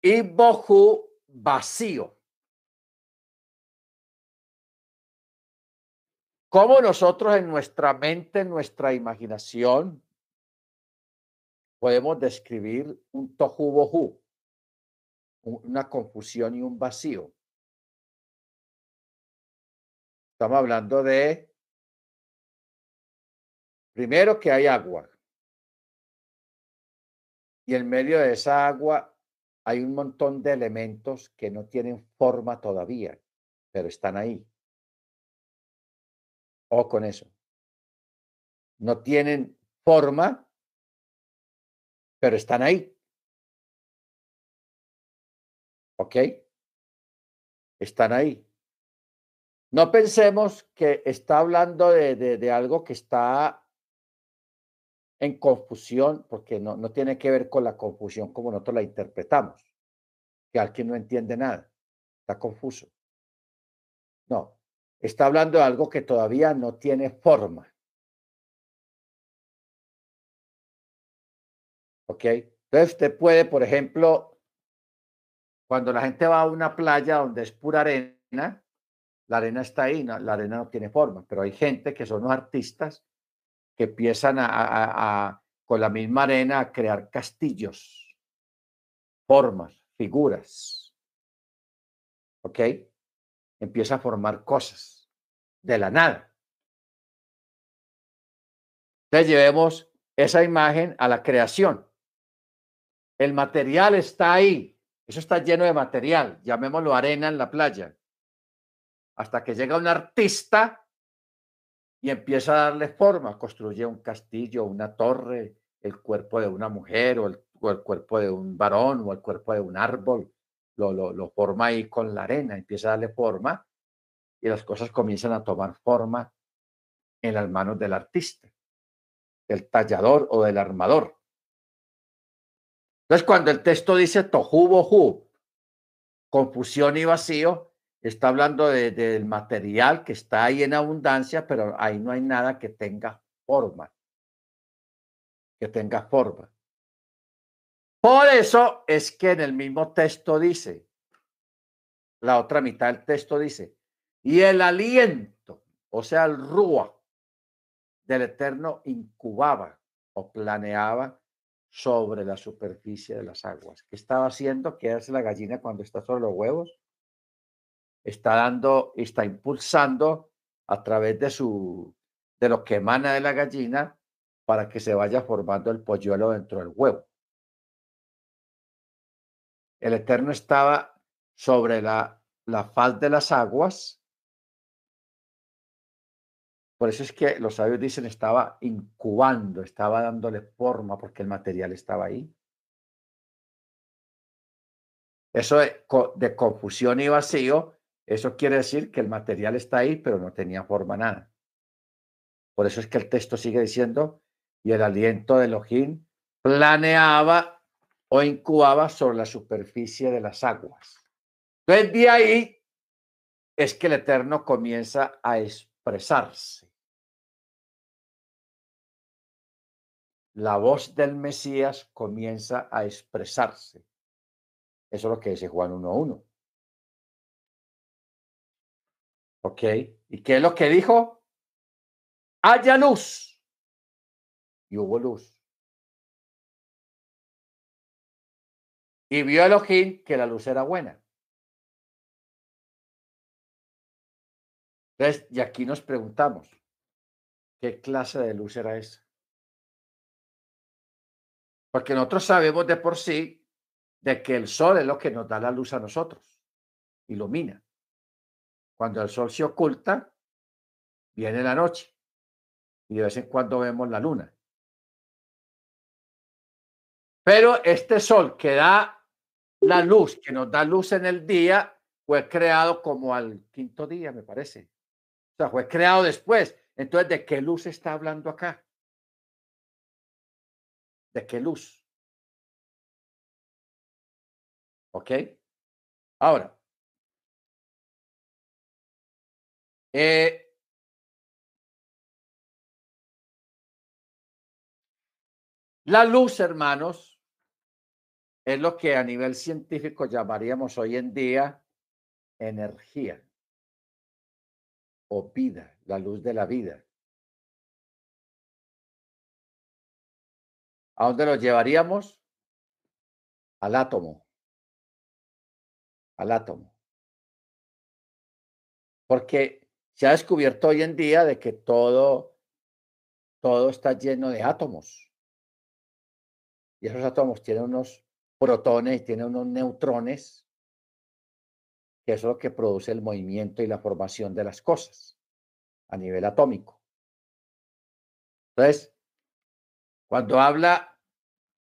y bohu vacío. ¿Cómo nosotros en nuestra mente, en nuestra imaginación, podemos describir un tohu bohu, una confusión y un vacío? Estamos hablando de, primero que hay agua. Y en medio de esa agua hay un montón de elementos que no tienen forma todavía, pero están ahí. O con eso. No tienen forma, pero están ahí. ¿Ok? Están ahí. No pensemos que está hablando de, de algo que está en confusión, porque no, no tiene que ver con la confusión como nosotros la interpretamos, que alguien no entiende nada, está confuso. No, está hablando de algo que todavía no tiene forma. ¿Ok? Entonces usted puede, por ejemplo, cuando la gente va a una playa donde es pura arena, la arena está ahí, la arena no tiene forma, pero hay gente que son los artistas que empiezan a, con la misma arena a crear castillos, formas, figuras. ¿Ok? Empieza a formar cosas de la nada. Entonces llevemos esa imagen a la creación. El material está ahí. Eso está lleno de material. Llamémoslo arena en la playa. Hasta que llega un artista y empieza a darle forma. Construye un castillo, una torre, el cuerpo de una mujer o el, cuerpo de un varón o el cuerpo de un árbol, lo, lo, forma ahí con la arena, empieza a darle forma y las cosas comienzan a tomar forma en las manos del artista, del tallador o del armador. Entonces, cuando el texto dice tohu bohu, confusión y vacío, está hablando del material que está ahí en abundancia, pero ahí no hay nada que tenga forma que tenga forma. Por eso es que en el mismo texto dice, la otra mitad del texto dice, y el aliento, o sea, el rúa del Eterno incubaba o planeaba sobre la superficie de las aguas. ¿Qué estaba haciendo? ¿Qué hace la gallina cuando está sobre los huevos? Está dando, está impulsando a través de su, de lo que emana de la gallina, para que se vaya formando el polluelo dentro del huevo. El Eterno estaba sobre la, la faz de las aguas. Por eso es que los sabios dicen estaba incubando, estaba dándole forma porque el material estaba ahí. Eso de, de confusión y vacío, eso quiere decir que el material está ahí, pero no tenía forma nada. Por eso es que el texto sigue diciendo, y el aliento de Elohim planeaba o incubaba sobre la superficie de las aguas. Entonces, de ahí es que el Eterno comienza a expresarse. La voz del Mesías comienza a expresarse. Eso es lo que dice Juan 1.1. ¿Ok? ¿Y qué es lo que dijo? Haya luz y hubo luz. Y vio Elohim que la luz era buena. Entonces, y aquí nos preguntamos, ¿qué clase de luz era esa? Porque nosotros sabemos de por sí de que el sol es lo que nos da la luz a nosotros, ilumina. Cuando el sol se oculta, viene la noche y de vez en cuando vemos la luna. Pero este sol que da la luz, que nos da luz en el día, fue creado como al quinto día, me parece. O sea, fue creado después. Entonces, ¿de qué luz está hablando acá? ¿De qué luz? ¿Ok? Ahora, eh, la luz, hermanos, es lo que a nivel científico llamaríamos hoy en día energía o vida, la luz de la vida. ¿A dónde lo llevaríamos? Al átomo. Al átomo. Porque se ha descubierto hoy en día de que todo, todo está lleno de átomos. Y esos átomos tienen unos protones tiene unos neutrones, que es lo que produce el movimiento y la formación de las cosas a nivel atómico. Entonces, cuando habla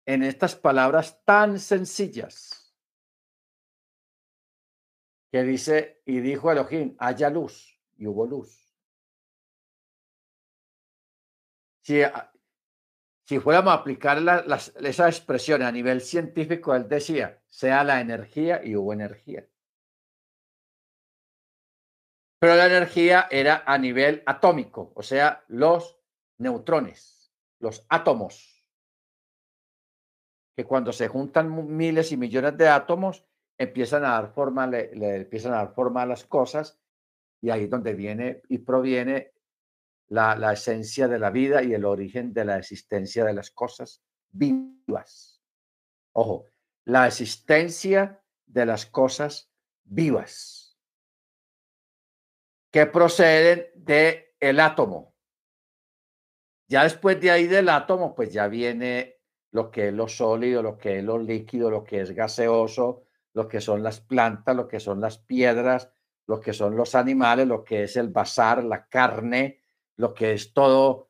en estas palabras tan sencillas, que dice, y dijo Elohim, haya luz, y hubo luz. Si si fuéramos a aplicar esa expresión a nivel científico, él decía, sea la energía y hubo energía. Pero la energía era a nivel atómico, o sea, los neutrones, los átomos, que cuando se juntan miles y millones de átomos, empiezan a dar forma, le, le empiezan a dar forma a las cosas, y ahí es donde viene y proviene la, la esencia de la vida y el origen de la existencia de las cosas vivas. Ojo, la existencia de las cosas vivas que proceden de átomo. Ya después de ahí del átomo, pues ya viene lo que es lo sólido, lo que es lo líquido, lo que es gaseoso, lo que son las plantas, lo que son las piedras, lo que son los animales, lo que es el bazar, la carne, lo que es todo,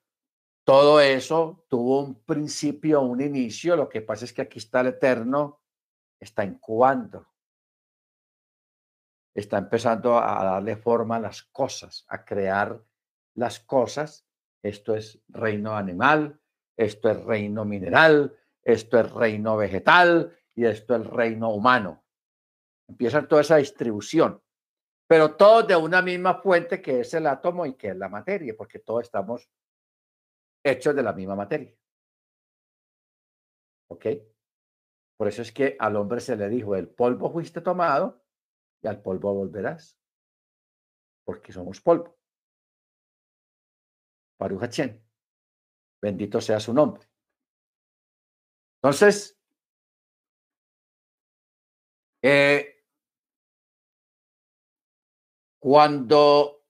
todo eso tuvo un principio, un inicio. Lo que pasa es que aquí está el eterno, está incubando, está empezando a darle forma a las cosas, a crear las cosas. Esto es reino animal, esto es reino mineral, esto es reino vegetal y esto es reino humano. Empieza toda esa distribución, pero todos de una misma fuente que es el átomo y que es la materia, porque todos estamos hechos de la misma materia. ¿Ok? Por eso es que al hombre se le dijo, el polvo fuiste tomado y al polvo volverás, porque somos polvo. Paruja Bendito sea su nombre. Entonces, eh, cuando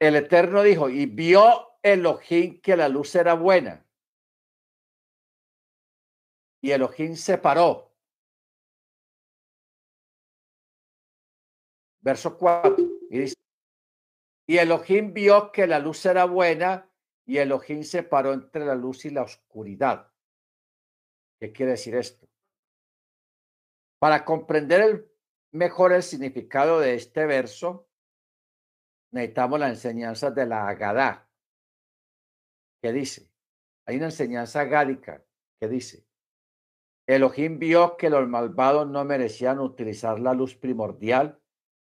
el Eterno dijo, y vio Elohim que la luz era buena, y Elohim se paró. Verso 4, y dice, y vio que la luz era buena y Elohim se paró entre la luz y la oscuridad. ¿Qué quiere decir esto? Para comprender mejor el significado de este verso, necesitamos la enseñanza de la Agadá, que dice, hay una enseñanza gádica que dice, Elohim vio que los malvados no merecían utilizar la luz primordial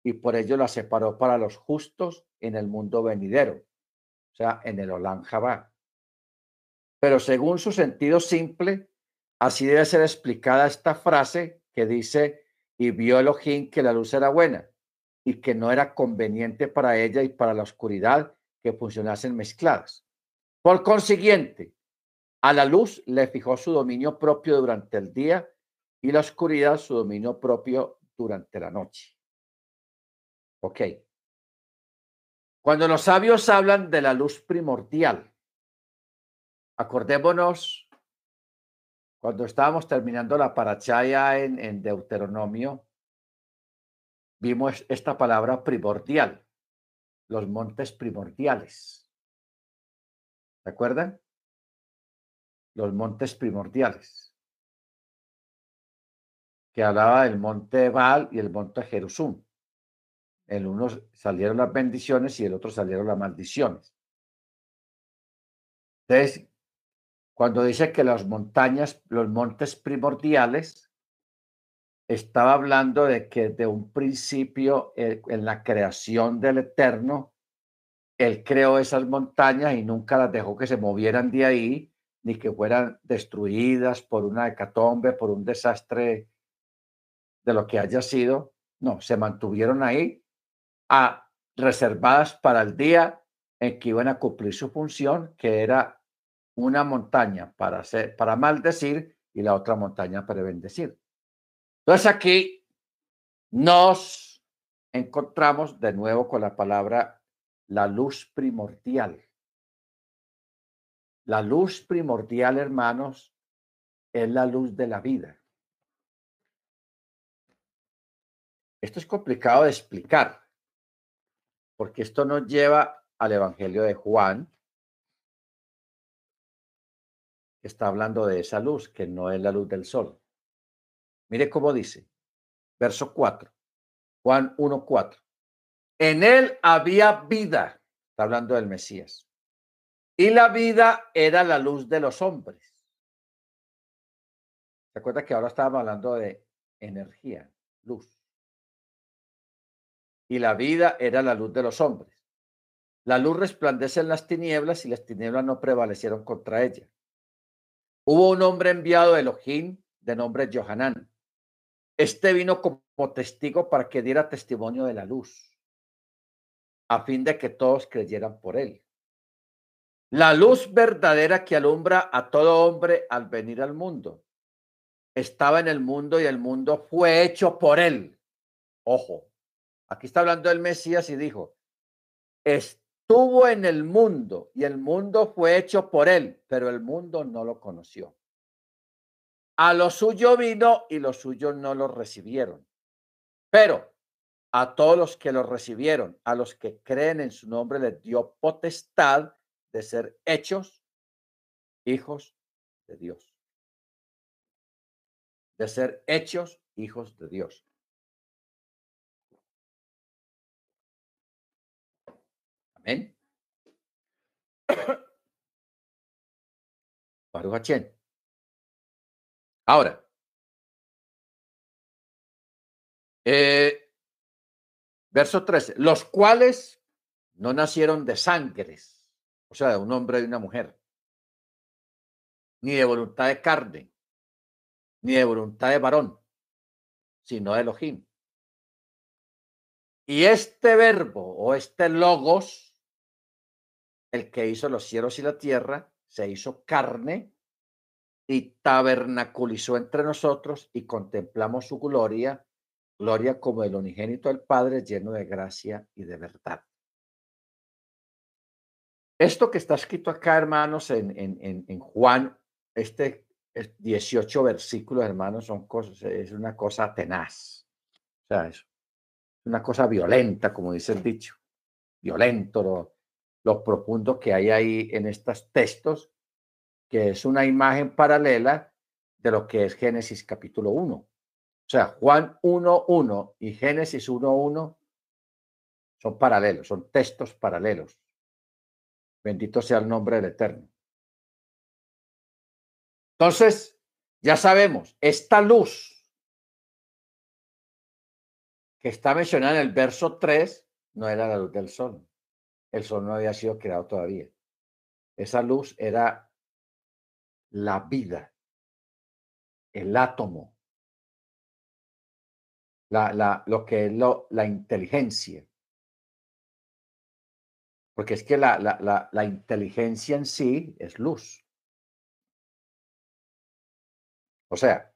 y por ello la separó para los justos en el mundo venidero, o sea, en el Olam Jabá. Pero según su sentido simple, así debe ser explicada esta frase que dice, y vio Elohim que la luz era buena y que no era conveniente para ella y para la oscuridad que funcionasen mezcladas. Por consiguiente, a la luz le fijó su dominio propio durante el día y la oscuridad su dominio propio durante la noche. Ok. Cuando los sabios hablan de la luz primordial, acordémonos cuando estábamos terminando la parachaya en, en Deuteronomio, vimos esta palabra primordial, los montes primordiales. ¿Se acuerdan? Los montes primordiales. Que hablaba del monte Baal y el monte Jerusum el uno salieron las bendiciones y el otro salieron las maldiciones. Entonces, cuando dice que las montañas, los montes primordiales, estaba hablando de que de un principio eh, en la creación del Eterno, Él creó esas montañas y nunca las dejó que se movieran de ahí, ni que fueran destruidas por una hecatombe, por un desastre de lo que haya sido. No, se mantuvieron ahí a, reservadas para el día en que iban a cumplir su función, que era una montaña para, hacer, para maldecir y la otra montaña para bendecir. Entonces aquí nos encontramos de nuevo con la palabra la luz primordial. La luz primordial, hermanos, es la luz de la vida. Esto es complicado de explicar, porque esto nos lleva al Evangelio de Juan, está hablando de esa luz, que no es la luz del sol. Mire cómo dice, verso 4, Juan 1, 4. En él había vida, está hablando del Mesías, y la vida era la luz de los hombres. ¿Se acuerda que ahora estábamos hablando de energía, luz? y la vida era la luz de los hombres. La luz resplandece en las tinieblas y las tinieblas no prevalecieron contra ella. Hubo un hombre enviado de Elohim de nombre Johanán. Este vino como testigo para que diera testimonio de la luz. a fin de que todos creyeran por él. La luz verdadera que alumbra a todo hombre al venir al mundo. Estaba en el mundo y el mundo fue hecho por él. Ojo, aquí está hablando el Mesías y dijo, estuvo en el mundo y el mundo fue hecho por él, pero el mundo no lo conoció. A lo suyo vino y los suyos no lo recibieron. Pero a todos los que lo recibieron, a los que creen en su nombre, les dio potestad de ser hechos hijos de Dios. De ser hechos hijos de Dios. Amén. Ahora, eh, verso 13, los cuales no nacieron de sangres o sea, de un hombre y una mujer, ni de voluntad de carne, ni de voluntad de varón, sino de Elohim. Y este verbo o este logos, el que hizo los cielos y la tierra, se hizo carne y tabernaculizó entre nosotros y contemplamos su gloria, gloria como el unigénito del Padre, lleno de gracia y de verdad. Esto que está escrito acá, hermanos, en, en, en Juan, este 18 versículos, hermanos, son cosas, es una cosa tenaz. O sea, es una cosa violenta, como dice el dicho. Violento, lo, lo profundo que hay ahí en estos textos, que es una imagen paralela de lo que es Génesis capítulo 1. O sea, Juan 1.1 y Génesis 1.1 son paralelos, son textos paralelos. Bendito sea el nombre del Eterno. Entonces, ya sabemos, esta luz que está mencionada en el verso 3 no era la luz del sol. El sol no había sido creado todavía. Esa luz era la vida, el átomo, la, la, lo que es lo, la inteligencia. Porque es que la, la, la, inteligencia en sí es luz. O sea,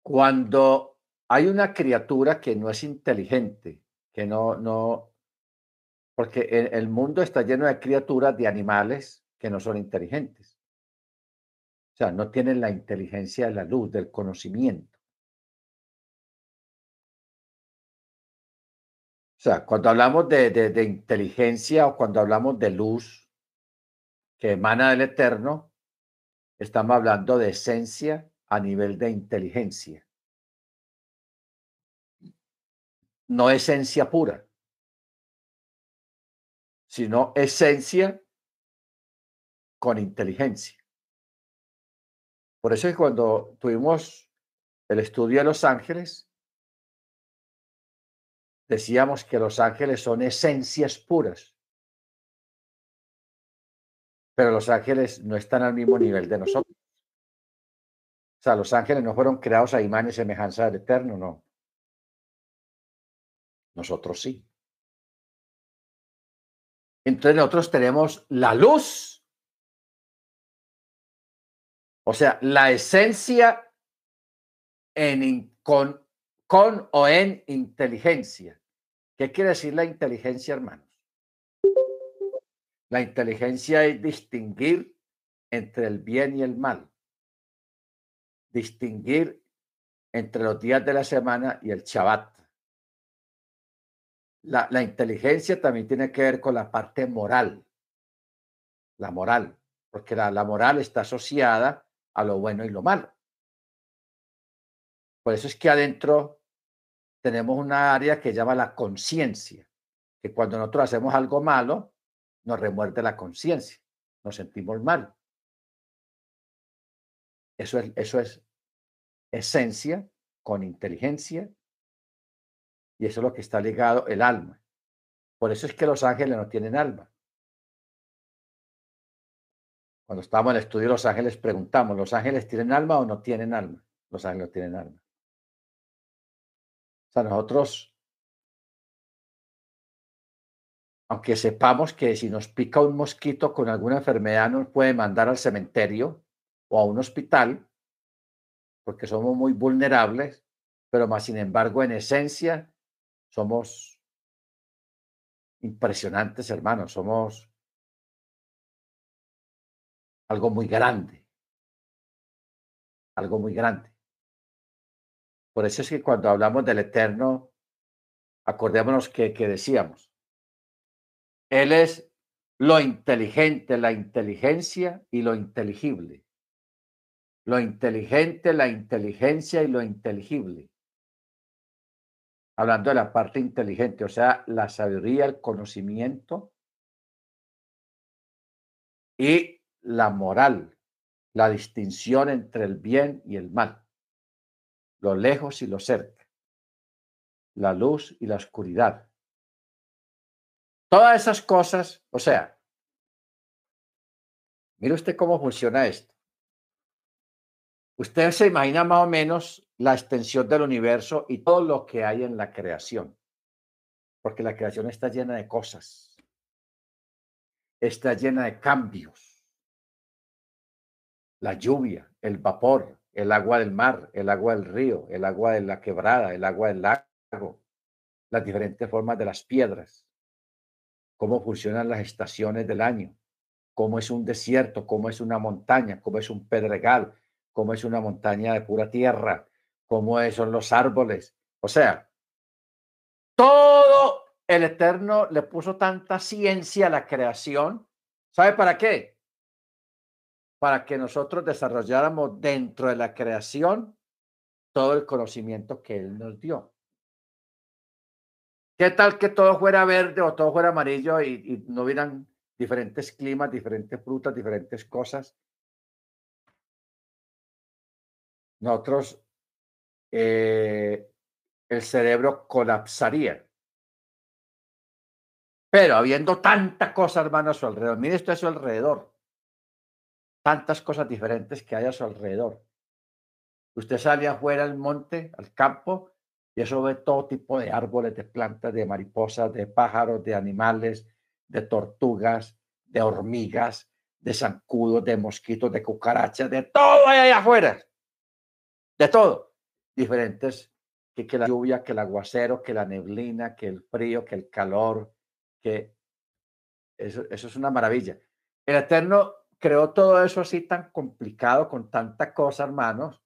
cuando hay una criatura que no es inteligente, que no, no, porque el, mundo está lleno de criaturas, de animales que no son inteligentes. O sea, no tienen la inteligencia de la luz, del conocimiento. O sea, cuando hablamos de, de, inteligencia o cuando hablamos de luz que emana del eterno, estamos hablando de esencia a nivel de inteligencia. No esencia pura, sino esencia con inteligencia. Por eso es cuando tuvimos el estudio de los ángeles, decíamos que los ángeles son esencias puras. Pero los ángeles no están al mismo nivel de nosotros. O sea, los ángeles no fueron creados a imagen y semejanza del Eterno, no. Nosotros sí. Entonces nosotros tenemos la luz. O sea, la esencia en, con con o en inteligencia. ¿Qué quiere decir la inteligencia, hermanos? La inteligencia es distinguir entre el bien y el mal. Distinguir entre los días de la semana y el Shabbat. La, la, inteligencia también tiene que ver con la parte moral. La moral, porque la, la moral está asociada a lo bueno y lo malo. Por eso es que adentro tenemos una área que llama la conciencia, que cuando nosotros hacemos algo malo, nos remuerde la conciencia, nos sentimos mal. Eso es, eso es esencia con inteligencia y eso es lo que está ligado el alma. Por eso es que los ángeles no tienen alma. Cuando estábamos en el estudio los ángeles preguntamos, ¿los ángeles tienen alma o no tienen alma? Los ángeles no tienen alma sea, nosotros aunque sepamos que si nos pica un mosquito con alguna enfermedad nos puede mandar al cementerio o a un hospital, porque somos muy vulnerables, pero más sin embargo, en esencia, somos impresionantes, hermanos, somos algo muy grande, algo muy grande. Por eso es que cuando hablamos del Eterno, acordémonos que, que decíamos, Él es lo inteligente, la inteligencia y lo inteligible. Lo inteligente, la inteligencia y lo inteligible. Hablando de la parte inteligente, o sea, la sabiduría, el conocimiento y la moral, la distinción entre el bien y el mal, lo lejos y lo cerca, la luz y la oscuridad. Todas esas cosas, o sea, mire usted cómo funciona esto. Usted se imagina más o menos la extensión del universo y todo lo que hay en la creación, porque la creación está llena de cosas, está llena de cambios. La lluvia, el vapor, el agua del mar, el agua del río, el agua de la quebrada, el agua del lago, las diferentes formas de las piedras, cómo funcionan las estaciones del año, cómo es un desierto, cómo es una montaña, cómo es un pedregal, cómo es una montaña de pura tierra, cómo son los árboles. O sea, todo el Eterno le puso tanta ciencia a la creación. ¿Sabe para qué? para que nosotros desarrolláramos dentro de la creación todo el conocimiento que Él nos dio. ¿Qué tal que todo fuera verde o todo fuera amarillo y, no hubieran diferentes climas, diferentes frutas, diferentes cosas? Nosotros, eh, el cerebro colapsaría. Pero habiendo tanta cosa, hermano, a su alrededor, mire esto a su alrededor tantas cosas diferentes que hay a su alrededor. Usted sale afuera al monte, al campo, y eso ve todo tipo de árboles, de plantas, de mariposas, de pájaros, de animales, de tortugas, de hormigas, de zancudos, de mosquitos, de cucarachas, de todo allá afuera. De todo. Diferentes, que, la lluvia, que el aguacero, que la neblina, que el frío, que el calor, que eso, eso es una maravilla. El Eterno creó todo eso así tan complicado, con tanta cosa, hermanos,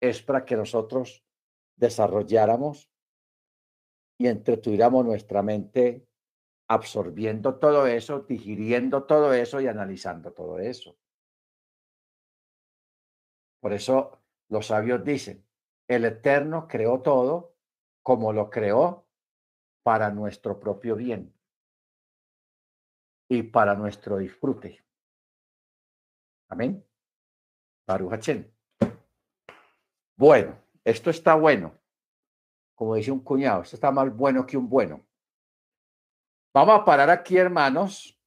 es para que nosotros desarrolláramos y entretuviéramos nuestra mente absorbiendo todo eso, digiriendo todo eso y analizando todo eso. Por eso los sabios dicen, el Eterno creó todo como lo creó para nuestro propio bien y para nuestro disfrute. Amén. Baruch Bueno, esto está bueno. Como dice un cuñado, esto está más bueno que un bueno. Vamos a parar aquí, hermanos,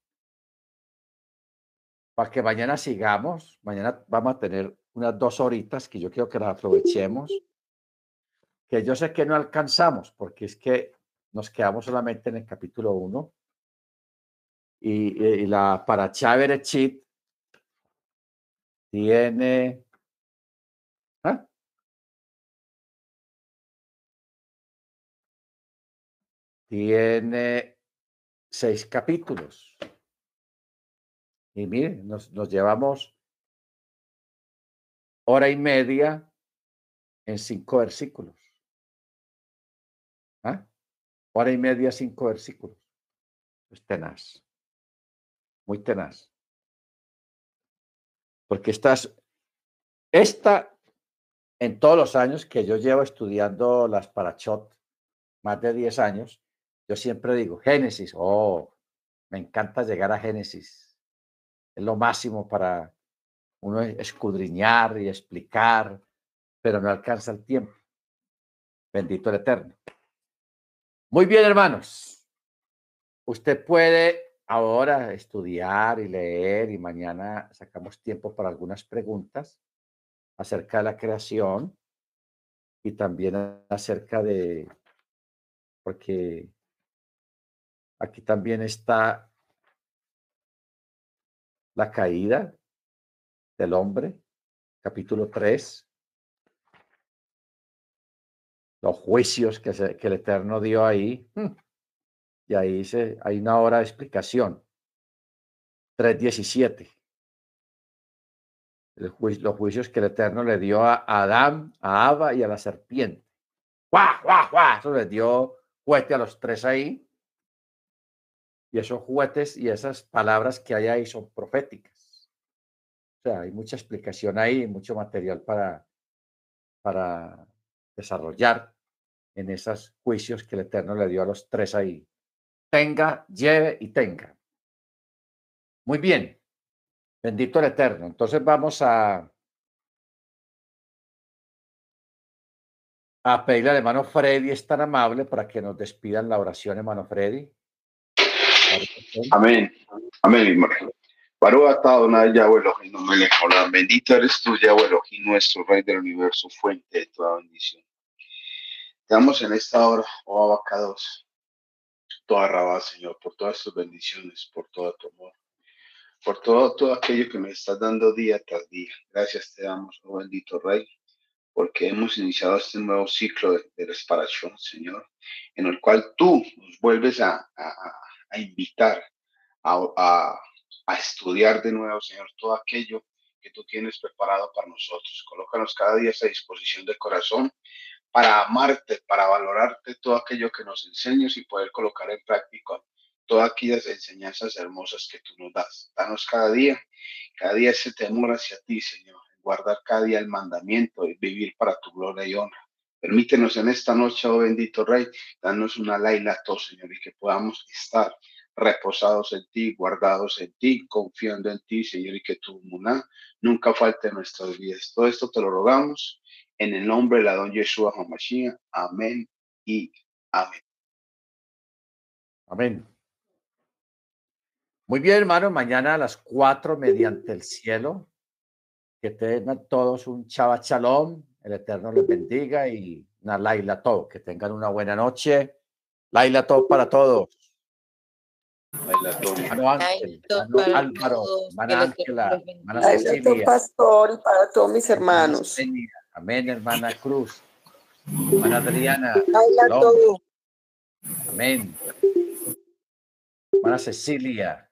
para que mañana sigamos. Mañana vamos a tener unas dos horitas que yo quiero que las aprovechemos. Que yo sé que no alcanzamos, porque es que nos quedamos solamente en el capítulo 1. Y, y, la para Chaverechit tiene ¿ah? tiene seis capítulos. Y miren, nos, nos llevamos hora y media en cinco versículos. ¿Ah? Hora y media, cinco versículos. Es tenaz. Muy tenaz. Porque estás, esta, en todos los años que yo llevo estudiando las parachot, más de 10 años, yo siempre digo, Génesis, oh, me encanta llegar a Génesis. Es lo máximo para uno escudriñar y explicar, pero no alcanza el tiempo. Bendito el Eterno. Muy bien, hermanos. Usted puede ahora estudiar y leer y mañana sacamos tiempo para algunas preguntas acerca de la creación y también acerca de, porque Aquí también está la caída del hombre, capítulo 3. Los juicios que, que el Eterno dio ahí. Hmm, y ahí se, hay una hora de explicación. 3.17. los juicios que el Eterno le dio a Adán, a Ava y a la serpiente. ¡Guau, guau, guau! Eso les dio juguete a los tres ahí. Y esos juguetes y esas palabras que hay ahí son proféticas. Sea, hay mucha explicación ahí, mucho material para, para desarrollar en esos juicios que el Eterno le dio a los tres ahí. Tenga, lleve y tenga. Muy bien. Bendito el Eterno. Entonces vamos a, a pedirle al hermano Freddy, es tan amable para que nos despidan la oración, hermano Freddy. Amén. Amén, hermano. Bendito eres tú, Yahweh Elohim, nuestro Rey del universo, fuente de toda bendición. Te damos en esta hora, oh abacados, toda rabá, Señor, por todas tus bendiciones, por todo tu amor, por todo, todo aquello que me estás dando día tras día. Gracias te damos, oh bendito Rey, porque hemos iniciado este nuevo ciclo de, de Señor, en el cual tú nos vuelves a, a, invitar a, a, estudiar de nuevo, Señor, todo aquello que tú tienes preparado para nosotros. Colócanos cada día a esa disposición de corazón para amarte, para valorarte todo aquello que nos enseñas y poder colocar en práctica todas aquellas enseñanzas hermosas que tú nos das. Danos cada día, cada día ese temor hacia ti, Señor, guardar cada día el mandamiento y vivir para tu gloria y honra. Permítenos en esta noche, oh bendito Rey, danos una laila todo, Señor, y que podamos estar reposados en ti, guardados en ti, confiando en ti, Señor, y que tu muná nunca falte en nuestras vidas. Todo esto te lo rogamos en el nombre de la don Yeshua HaMashiach. Amén y amén. Amén. Muy bien, hermano. Mañana a las cuatro, mediante el cielo. Que tengan todos un chava shalom. El Eterno les bendiga y una laila todo. Que tengan una buena noche. Laila todo para todos. Laila todo. Mano Ángel, mano Álvaro, Ángela, Cecilia. pastor y para todos mis hermanos. Amén, hermana Cruz. Hermana Adriana. Amén. Hermana Cecilia.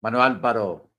Hermano Álvaro.